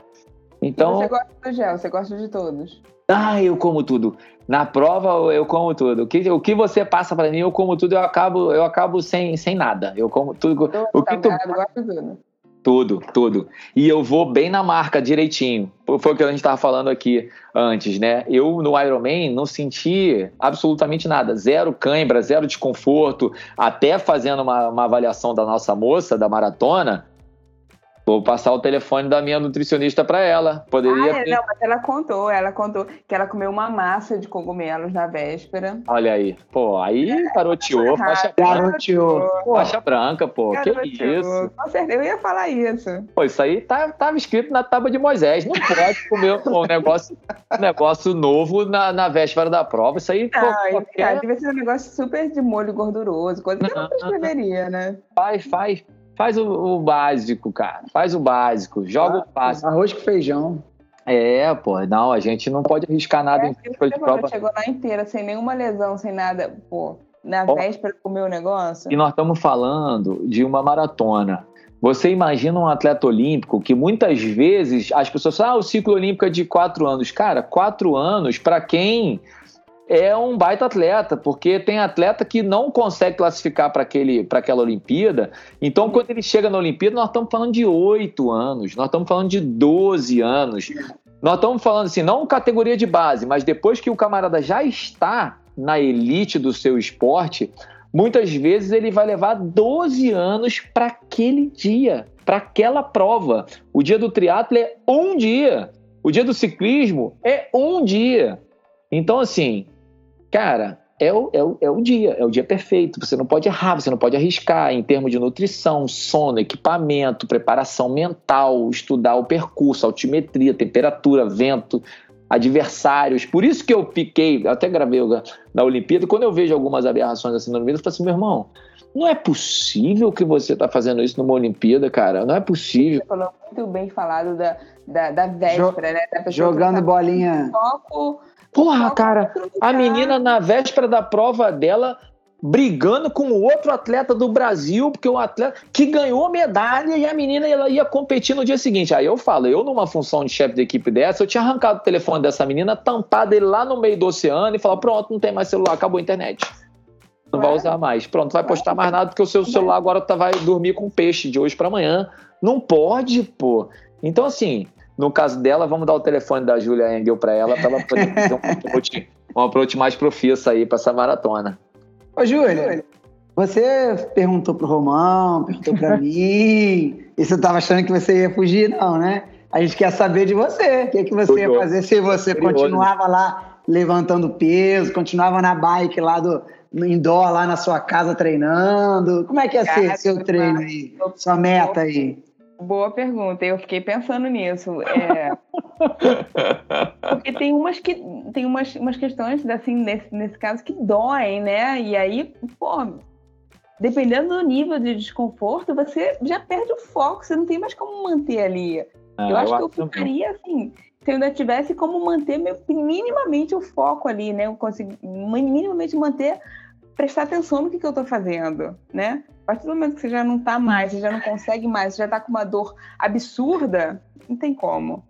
Então. E você gosta do gel, você gosta de todos. Ah, eu como tudo. Na prova eu como tudo. O que, o que você passa para mim, eu como tudo, eu acabo, eu acabo sem, sem nada. Eu como tudo. o que tu... Tudo, tudo. E eu vou bem na marca, direitinho. Foi o que a gente estava falando aqui antes, né? Eu no Ironman não senti absolutamente nada. Zero cãibra, zero desconforto. Até fazendo uma, uma avaliação da nossa moça da maratona, Vou passar o telefone da minha nutricionista para ela. Poderia. Ah, é, não, mas ela contou, ela contou que ela comeu uma massa de cogumelos na véspera. Olha aí, pô, aí é, garoteou, faixa garoteou. Faixa branca, pô, garoteou. que isso? Com certeza, eu ia falar isso. Pô, isso aí tá, tava escrito na tábua de Moisés. Não pode comer um negócio, um negócio novo na, na véspera da prova. Isso aí, não, pô, qualquer... cara, deve ser um negócio super de molho gorduroso, coisa que não, não prescreveria, né? Faz, faz. Faz o, o, básico, cara. Faz o básico. Joga ah, o básico. Arroz com feijão. É, pô, não, a gente não pode arriscar nada é, em véspera de prova. Chegou lá inteira, sem nenhuma lesão, sem nada, pô, na oh, véspera comer o negócio. E nós estamos falando de uma maratona. Você imagina um atleta olímpico que muitas vezes as pessoas falam, ah, o ciclo olímpico é de quatro anos. Cara, quatro anos, para quem é um baita atleta, porque tem atleta que não consegue classificar para aquela Olimpíada. Então, quando ele chega na Olimpíada, nós estamos falando de oito anos, nós estamos falando de 12 anos. Nós estamos falando assim, não categoria de base, mas depois que o camarada já está na elite do seu esporte, muitas vezes ele vai levar 12 anos para aquele dia, para aquela prova. O dia do triatlo é um dia. O dia do ciclismo é um dia. Então, assim, cara, é o, é, o, é o dia, é o dia perfeito. Você não pode errar, você não pode arriscar em termos de nutrição, sono, equipamento, preparação mental, estudar o percurso, altimetria, temperatura, vento, adversários. Por isso que eu piquei, até gravei na Olimpíada, quando eu vejo algumas aberrações assim na Olimpíada, eu falo assim, meu irmão, não é possível que você está fazendo isso numa Olimpíada, cara. Não é possível. Você falou muito bem falado da, da, da véspera, jo né? Da jogando tá bolinha. Foco Porra, cara, a menina na véspera da prova dela brigando com o outro atleta do Brasil, porque o atleta que ganhou medalha e a menina ela ia competir no dia seguinte. Aí eu falo, eu numa função de chefe de equipe dessa, eu tinha arrancado o telefone dessa menina, tampado ele lá no meio do oceano e falar, pronto, não tem mais celular, acabou a internet. Não vai usar mais. Pronto, não vai postar mais nada porque o seu celular agora tá, vai dormir com peixe de hoje para amanhã. Não pode, pô. Então, assim, no caso dela, vamos dar o telefone da Julia Engel para ela, para ela poder fazer um approach, um approach mais profissa aí para essa maratona. Ô, Júlia, você perguntou pro Romão, perguntou para mim, e você tava achando que você ia fugir, não, né? A gente quer saber de você. O que, é que você ia fazer se você continuava lá levantando peso, continuava na bike lá do indoor, lá na sua casa treinando? Como é que ia ser seu treino aí? Sua meta aí? Boa pergunta, eu fiquei pensando nisso. É... Porque tem umas que tem umas, umas questões assim nesse, nesse caso que doem, né? E aí, pô, dependendo do nível de desconforto, você já perde o foco, você não tem mais como manter ali. Ah, eu acho eu que eu ficaria assim, se eu ainda tivesse como manter meu, minimamente o foco ali, né? Eu conseguir minimamente manter, prestar atenção no que, que eu estou fazendo, né? A partir do momento que você já não tá mais, você já não consegue mais, você já tá com uma dor absurda, não tem como.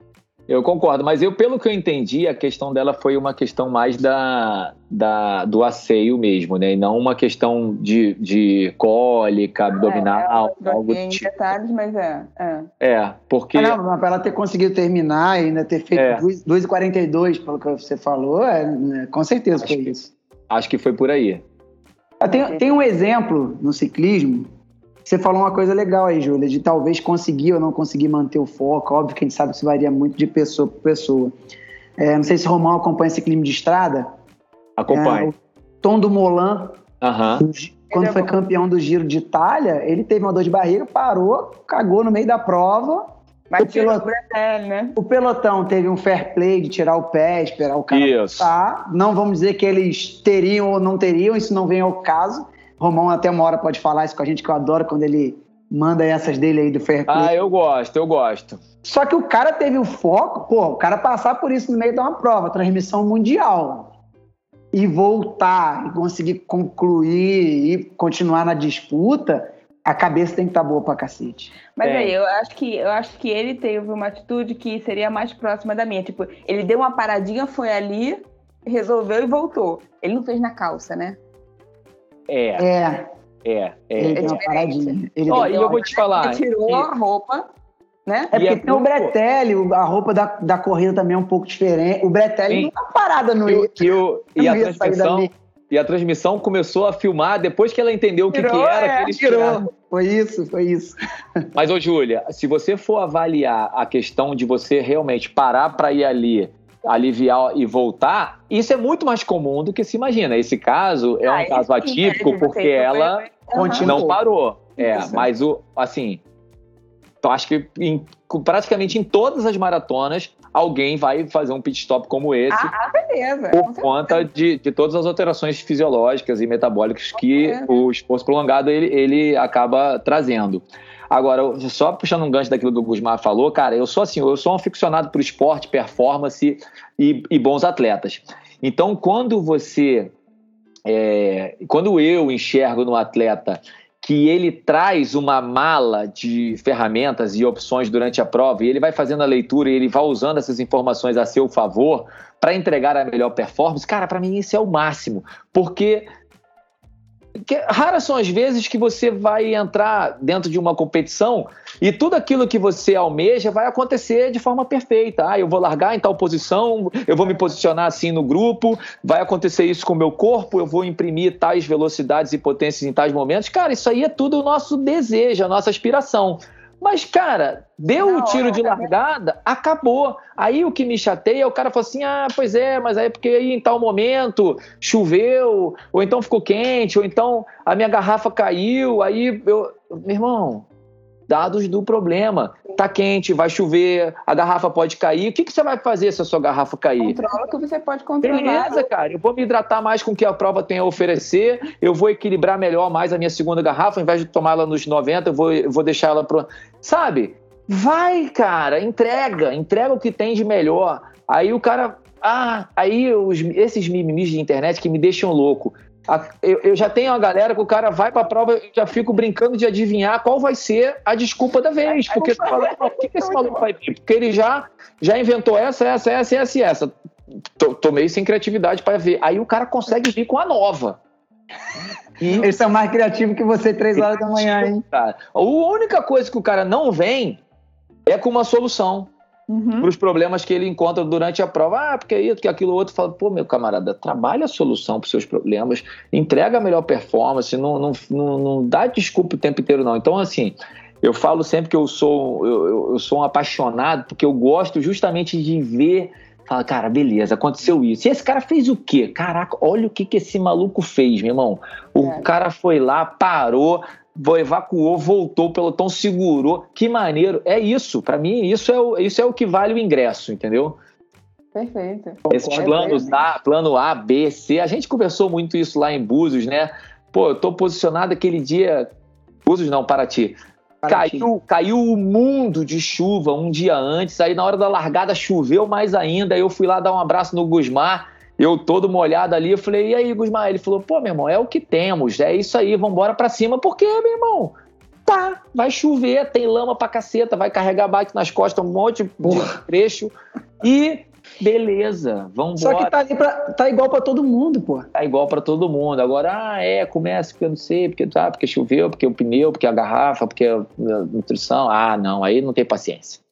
Eu concordo, mas eu, pelo que eu entendi, a questão dela foi uma questão mais da, da do asseio mesmo, né? E não uma questão de, de cólica, abdominal, é, algo em tipo. detalhes, mas é. É, é porque. Ah, não, para ela ter conseguido terminar e ainda ter feito é. 2,42, pelo que você falou, é, né, com certeza acho foi que, isso. Acho que foi por aí. Ah, tem, tem um exemplo no ciclismo. Você falou uma coisa legal aí, Júlia, de talvez conseguir ou não conseguir manter o foco. Óbvio que a gente sabe que isso varia muito de pessoa para pessoa. É, não sei se o Romão acompanha ciclismo de estrada. Acompanha. É, o Tom do Molan, uhum. quando foi campeão do Giro de Itália, ele teve uma dor de barriga, parou, cagou no meio da prova Mas o, né? o pelotão teve um fair play de tirar o pé, esperar o cara isso. Tá. Não vamos dizer que eles teriam ou não teriam, isso não vem ao caso. Romão até uma hora pode falar isso com a gente, que eu adoro quando ele manda essas dele aí do fair play. Ah, eu gosto, eu gosto. Só que o cara teve o foco, pô, o cara passar por isso no meio de uma prova, transmissão mundial, e voltar, e conseguir concluir e continuar na disputa, a cabeça tem que estar tá boa pra cacete. Mas é. aí, eu acho, que, eu acho que ele teve uma atitude que seria mais próxima da minha. Tipo, ele deu uma paradinha, foi ali, resolveu e voltou. Ele não fez na calça, né? É. É. É, é. Ele é deu uma paradinha. Ele Ó, e eu vou te falar. Ele tirou e... a roupa, né? É porque é tem o Bretelli, a roupa da, da corrida também é um pouco diferente. O Bretelli não tá parada no e, e, o, e a transmissão e a transmissão começou a filmar depois que ela entendeu o que, tirou, que era é, que eles tirou. Tiraram. Foi isso, foi isso. Mas, ô Júlia, se você for avaliar a questão de você realmente parar para ir ali, aliviar e voltar, isso é muito mais comum do que se imagina. Esse caso é ah, um caso atípico porque ela uhum. não parou. É, isso. mas o assim, então acho que em, praticamente em todas as maratonas alguém vai fazer um pit stop como esse. Ah, beleza. Por conta de, de todas as alterações fisiológicas e metabólicas que o esforço prolongado ele, ele acaba trazendo. Agora, só puxando um gancho daquilo do Gusmar falou, cara, eu sou assim, eu sou um aficionado por esporte, performance e, e bons atletas. Então, quando você. É, quando eu enxergo no atleta que ele traz uma mala de ferramentas e opções durante a prova e ele vai fazendo a leitura e ele vai usando essas informações a seu favor para entregar a melhor performance, cara, para mim isso é o máximo, porque que raras são as vezes que você vai entrar dentro de uma competição e tudo aquilo que você almeja vai acontecer de forma perfeita. Ah, eu vou largar em tal posição, eu vou me posicionar assim no grupo, vai acontecer isso com o meu corpo, eu vou imprimir tais velocidades e potências em tais momentos. Cara, isso aí é tudo o nosso desejo, a nossa aspiração. Mas, cara, deu o tiro de largada, acabou. Aí o que me chateia, o cara fala assim: ah, pois é, mas aí porque aí em tal momento choveu, ou então ficou quente, ou então a minha garrafa caiu, aí eu. Meu irmão, dados do problema. Tá quente, vai chover, a garrafa pode cair. O que, que você vai fazer se a sua garrafa cair? Controla que você pode controlar. Beleza, cara. Eu vou me hidratar mais com o que a prova tem a oferecer. Eu vou equilibrar melhor mais a minha segunda garrafa. Ao invés de tomar ela nos 90, eu vou, eu vou deixar ela pro. Sabe? Vai, cara, entrega, entrega o que tem de melhor. Aí o cara. Ah, aí os, esses mimimis de internet que me deixam louco. Eu, eu, já tenho uma galera que o cara vai pra prova, eu já fico brincando de adivinhar qual vai ser a desculpa da vez. Porque tu fala, por que, que esse maluco vai vir? Porque ele já, já inventou essa, essa, essa, essa e essa. Tomei sem criatividade para ver. Aí o cara consegue vir com a nova. E... Eles são mais criativos que você três horas da manhã, hein? Cara. A única coisa que o cara não vem é com uma solução uhum. para os problemas que ele encontra durante a prova. Ah, porque isso, porque aquilo outro. Fala, pô, meu camarada, trabalha a solução para os seus problemas, entrega a melhor performance, não, não, não, não dá desculpa o tempo inteiro, não. Então, assim, eu falo sempre que eu sou, eu, eu sou um apaixonado, porque eu gosto justamente de ver Fala, cara, beleza, aconteceu isso. E esse cara fez o quê? Caraca, olha o que, que esse maluco fez, meu irmão. O é. cara foi lá, parou, evacuou, voltou, o pelotão segurou. Que maneiro. É isso. Para mim, isso é, o, isso é o que vale o ingresso, entendeu? Perfeito. Esses planos A, plano A, B, C. A gente conversou muito isso lá em Búzios, né? Pô, eu tô posicionado aquele dia. Búzios não, Paraty. Caiu, caiu o mundo de chuva um dia antes, aí na hora da largada choveu mais ainda. Aí eu fui lá dar um abraço no Gusmar eu todo molhado ali, eu falei, e aí, Gusmar? Ele falou, pô, meu irmão, é o que temos, é isso aí, vambora pra cima, porque, meu irmão, tá, vai chover, tem lama pra caceta, vai carregar bike nas costas, um monte de trecho, e beleza, vambora. Só que tá, ali pra, tá igual para todo mundo, pô. Tá igual para todo mundo. Agora, ah, é, começa porque eu não sei, porque tá, porque choveu, porque o pneu, porque a garrafa, porque a nutrição. Ah, não, aí não tem paciência.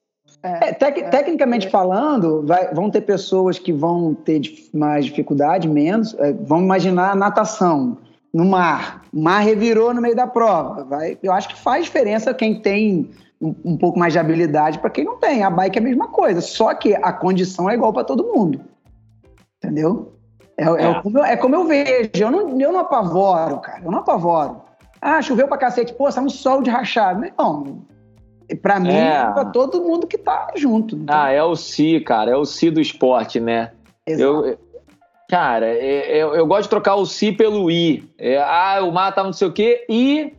É, é, tec, é, tecnicamente falando, vai, vão ter pessoas que vão ter mais dificuldade, menos. É, vamos imaginar a natação no mar. O mar revirou no meio da prova. Vai, eu acho que faz diferença quem tem um, um pouco mais de habilidade para quem não tem. A bike é a mesma coisa, só que a condição é igual para todo mundo. Entendeu? É, é. é, como eu, é como eu vejo. Eu não, eu não apavoro, cara. Eu não apavoro. Ah, choveu pra cacete. Pô, saiu um sol de rachado. Não, Pra mim, é. pra todo mundo que tá junto. Então. Ah, é o Si, cara. É o Si do esporte, né? Exato. Eu, cara, é, eu, eu, gosto de trocar o Si pelo I. É, ah, o mar tá não sei o quê e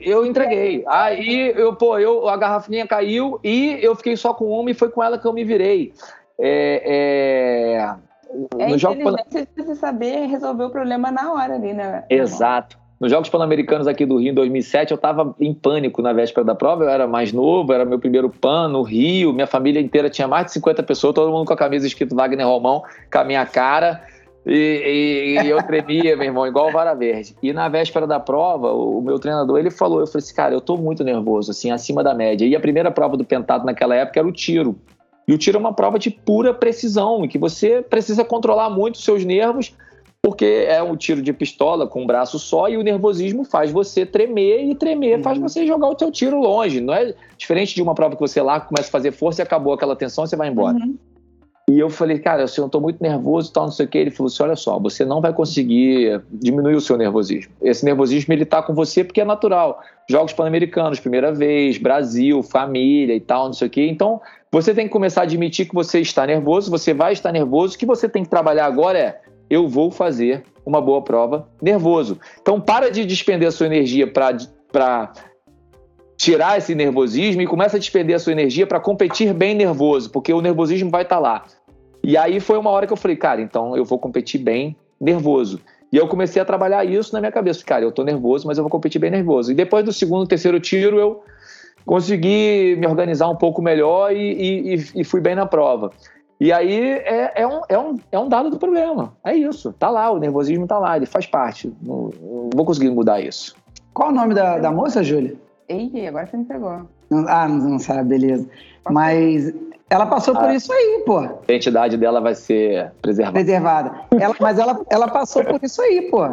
eu entreguei. Aí, eu, pô, eu, a garrafinha caiu e eu fiquei só com uma e foi com ela que eu me virei. É, é, é no jogo você saber resolver o problema na hora ali, né? Exato. Nos Jogos Pan-Americanos aqui do Rio em 2007, eu estava em pânico na véspera da prova. Eu era mais novo, era meu primeiro PAN no Rio. Minha família inteira tinha mais de 50 pessoas, todo mundo com a camisa escrito Wagner Romão, com a minha cara. E, e, e, eu tremia, meu irmão, igual vara verde. E na véspera da prova, o, o meu treinador, ele falou, eu falei assim, cara, eu tô muito nervoso, assim, acima da média. E a primeira prova do pentado naquela época era o tiro. E o tiro é uma prova de pura precisão, em que você precisa controlar muito os seus nervos porque é um tiro de pistola com um braço só e o nervosismo faz você tremer e tremer uhum. faz você jogar o seu tiro longe. Não é diferente de uma prova que você lá começa a fazer força e acabou aquela tensão, você vai embora. Uhum. E eu falei, cara, eu estou muito nervoso e tal, não sei o que. Ele falou assim: olha só, você não vai conseguir diminuir o seu nervosismo. Esse nervosismo ele tá com você porque é natural. Jogos Pan-Americanos, primeira vez, Brasil, família e tal, não sei o que. Então, você tem que começar a admitir que você está nervoso, você vai estar nervoso. O que você tem que trabalhar agora é eu vou fazer uma boa prova nervoso. Então, para de despender a sua energia para tirar esse nervosismo e começa a despender a sua energia para competir bem nervoso, porque o nervosismo vai estar tá lá. E aí foi uma hora que eu falei, cara, então eu vou competir bem nervoso. E eu comecei a trabalhar isso na minha cabeça. Cara, eu tô nervoso, mas eu vou competir bem nervoso. E depois do segundo, terceiro tiro, eu consegui me organizar um pouco melhor e, e, e fui bem na prova. E aí é, é, um, é, um, é um dado do problema. É isso. Tá lá, o nervosismo tá lá, ele faz parte. Não, não vou conseguir mudar isso. Qual o nome da, da moça, Júlia? Ei, agora você me pegou. Ah, não, não sabe, beleza. Mas ela passou por isso aí, pô. A identidade dela vai ser preservada. Preservada. Ela, mas ela, ela passou por isso aí, pô.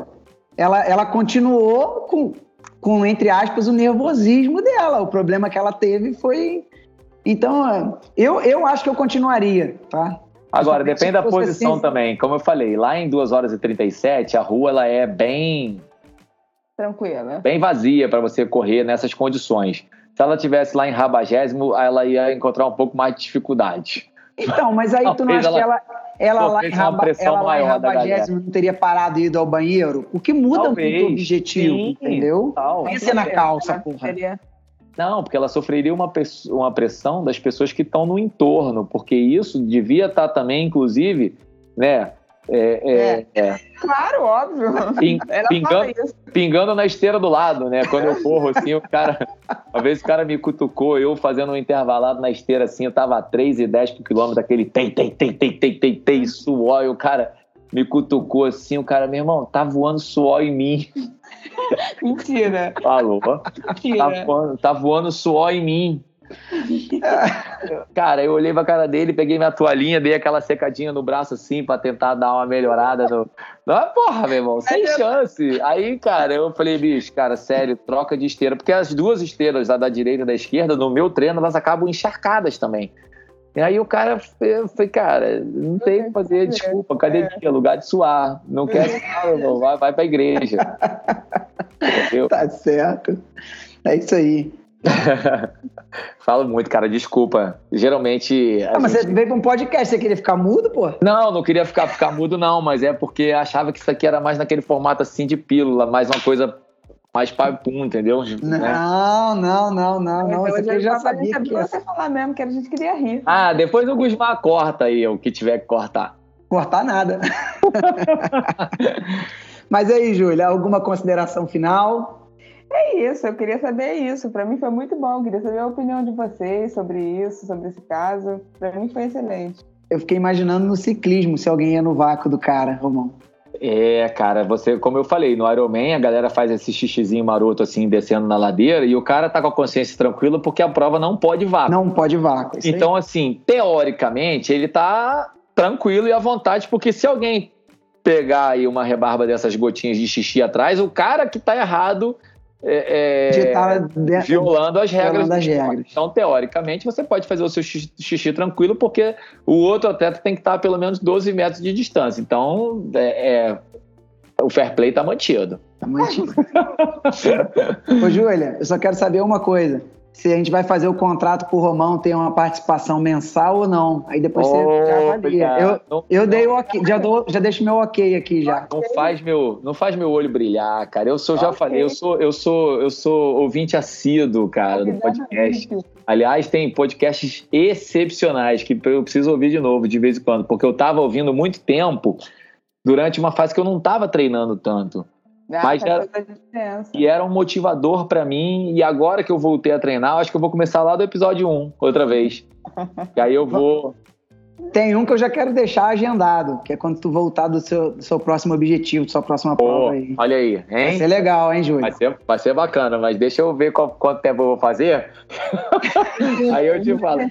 Ela, ela continuou com, com, entre aspas, o nervosismo dela. O problema que ela teve foi então, eu, eu acho que eu continuaria, tá? Agora, depende da posição assim... também. Como eu falei, lá em 2 horas e 37, a rua ela é bem. Tranquila. Bem vazia para você correr nessas condições. Se ela tivesse lá em Rabagésimo, ela ia encontrar um pouco mais de dificuldade. Então, mas aí tu não acha ela, que ela, ela lá em, Raba, ela lá em Rabagésimo não teria parado e ido ao banheiro? O que muda Talvez, muito o objetivo, sim, entendeu? Pensa na calça, porra. Seria não, porque ela sofreria uma, uma pressão das pessoas que estão no entorno, porque isso devia estar tá também, inclusive, né? É, é, é. é. Claro, óbvio. Ping, pingando, pingando, na esteira do lado, né? Quando eu corro, assim, o cara. Uma vez o cara me cutucou, eu fazendo um intervalado na esteira, assim, eu tava a 3 e 10 por quilômetro, aquele tem, tem, tem, tem, tem, tem, tem, suor, e o cara me cutucou assim, o cara, meu irmão, tá voando suor em mim. Mentira. Falou. Mentira. Tá voando, tá voando suor em mim. cara, eu olhei pra cara dele, peguei minha toalhinha, dei aquela secadinha no braço assim pra tentar dar uma melhorada no. Não, porra, meu irmão, sem chance. Aí, cara, eu falei, bicho, cara, sério, troca de esteira. Porque as duas esteiras, a da direita e da esquerda, no meu treino, elas acabam encharcadas também. E aí o cara, falei, cara, não tem o que fazer, desculpa, academia, é. lugar de suar. Não quer suar, irmão, vai, vai pra igreja. Entendeu? Tá certo. É isso aí. Falo muito, cara, desculpa. Geralmente. Ah, mas gente... você veio pra um podcast, você queria ficar mudo, pô? Não, não queria ficar, ficar mudo, não, mas é porque achava que isso aqui era mais naquele formato assim de pílula, mais uma coisa mais papum, entendeu? Não, né? não, não, não, não. Isso aqui eu já sabia que você falar mesmo, que a gente queria rir. Ah, depois o Gusmar corta aí o que tiver que cortar. Cortar nada. Mas aí, Júlia, alguma consideração final? É isso, eu queria saber isso. Para mim foi muito bom. Eu queria saber a opinião de vocês sobre isso, sobre esse caso. Para mim foi excelente. Eu fiquei imaginando no ciclismo se alguém ia no vácuo do cara, Romão. É, cara, você, como eu falei, no Ironman a galera faz esse xixizinho maroto assim, descendo na ladeira, e o cara tá com a consciência tranquila porque a prova não pode vácuo. Não pode vácuo. Então, aí. assim, teoricamente, ele tá tranquilo e à vontade, porque se alguém pegar aí uma rebarba dessas gotinhas de xixi atrás, o cara que tá errado é, é, violando as regras. Violando as regras. Então, teoricamente, você pode fazer o seu xixi, tranquilo, porque o outro atleta tem que estar a pelo menos 12 metros de distância. Então, é, é o fair play está mantido. Tá mantido. Ô, Júlia, eu só quero saber uma coisa. Se a gente vai fazer o contrato com o Romão ter uma participação mensal ou não. Aí depois Ô, você já avalia. Eu, Não- eu não- dei o ok, já, dou, já deixo meu ok aqui já. Não faz meu, não faz meu olho brilhar, cara. Eu sou, já Ok. falei, eu sou, eu sou, eu sou ouvinte assíduo, cara, do podcast. Aliás, tem podcasts excepcionais que eu preciso ouvir de novo de vez em quando, porque eu tava ouvindo muito tempo durante uma fase que eu não tava treinando tanto. Ah, Mas faz já- toda a diferença. E era um motivador pra mim. E agora que eu voltei a treinar, eu acho que eu vou começar lá do episódio 1, outra vez. E aí eu vou. Tem um que eu já quero deixar agendado, que é quando tu voltar do seu, do seu próximo objetivo, da sua próxima Pô, prova aí. olha aí, Vai hein? ser legal, hein, Júlio? Vai ser, vai ser bacana, mas deixa eu ver qual- quanto tempo eu vou fazer. aí eu te falo.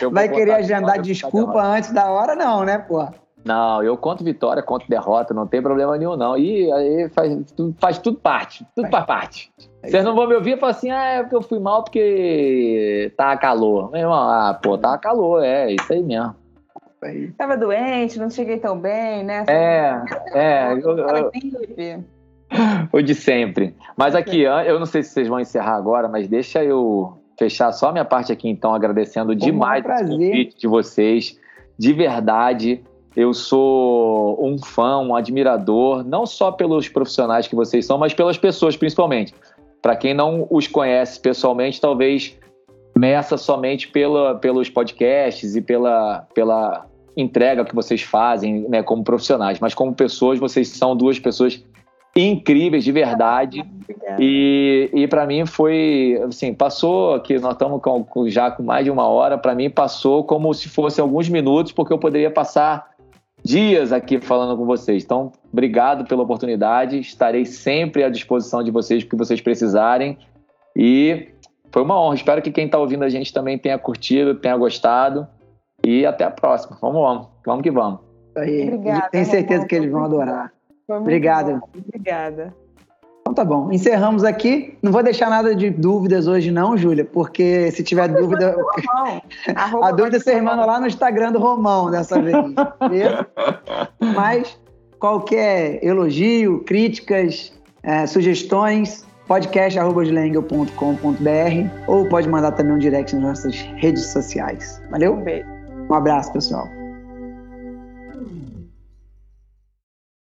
Eu vou Vai querer agendar desculpa antes da hora, não, né, pô? Não, eu conto vitória, conto derrota, não tem problema nenhum, não. E aí faz, tudo- faz tudo parte, tudo faz parte. É Vocês não vão me ouvir e falar assim, ah, é porque eu fui mal porque tá calor. Meu irmão, ah, pô, tá calor, é isso aí mesmo. Aí. Tava doente, não cheguei tão bem, né? É, é, eu, eu, o de sempre. Mas aqui, an- eu não sei se vocês vão encerrar agora, mas deixa eu fechar só a minha parte aqui, então, agradecendo demais prazer. convite de vocês. De verdade, eu sou um fã, um admirador, não só pelos profissionais que vocês são, mas pelas pessoas, principalmente. Para quem não os conhece pessoalmente, talvez meça somente pela, pelos podcasts e pela, pela entrega que vocês fazem né, como profissionais. Mas como pessoas, vocês são duas pessoas incríveis, de verdade. Obrigada. E, e para mim foi, assim, passou aqui, nós estamos com, já com mais de uma hora, para mim passou como se fossem alguns minutos, porque eu poderia passar dias aqui falando com vocês. Então, obrigado pela oportunidade, estarei sempre à disposição de vocês, porque vocês precisarem. E foi uma honra, espero que quem está ouvindo a gente também tenha curtido, tenha gostado. E até a próxima. Vamos, vamos, vamos que vamos. Aí. Obrigada, Tenho certeza Romão. que eles vão adorar. Obrigado. bom. Obrigada. Então tá bom. Encerramos aqui. Não vou deixar nada de dúvidas hoje, não, Júlia, porque se tiver dúvida. Romão. Arroba A dúvida você manda lá no Instagram do Romão dessa vez. beleza? Mas qualquer elogio, críticas, eh, sugestões, podcast.com.br ou pode mandar também um direct nas nossas redes sociais. Valeu? Um beijo. Um abraço, pessoal.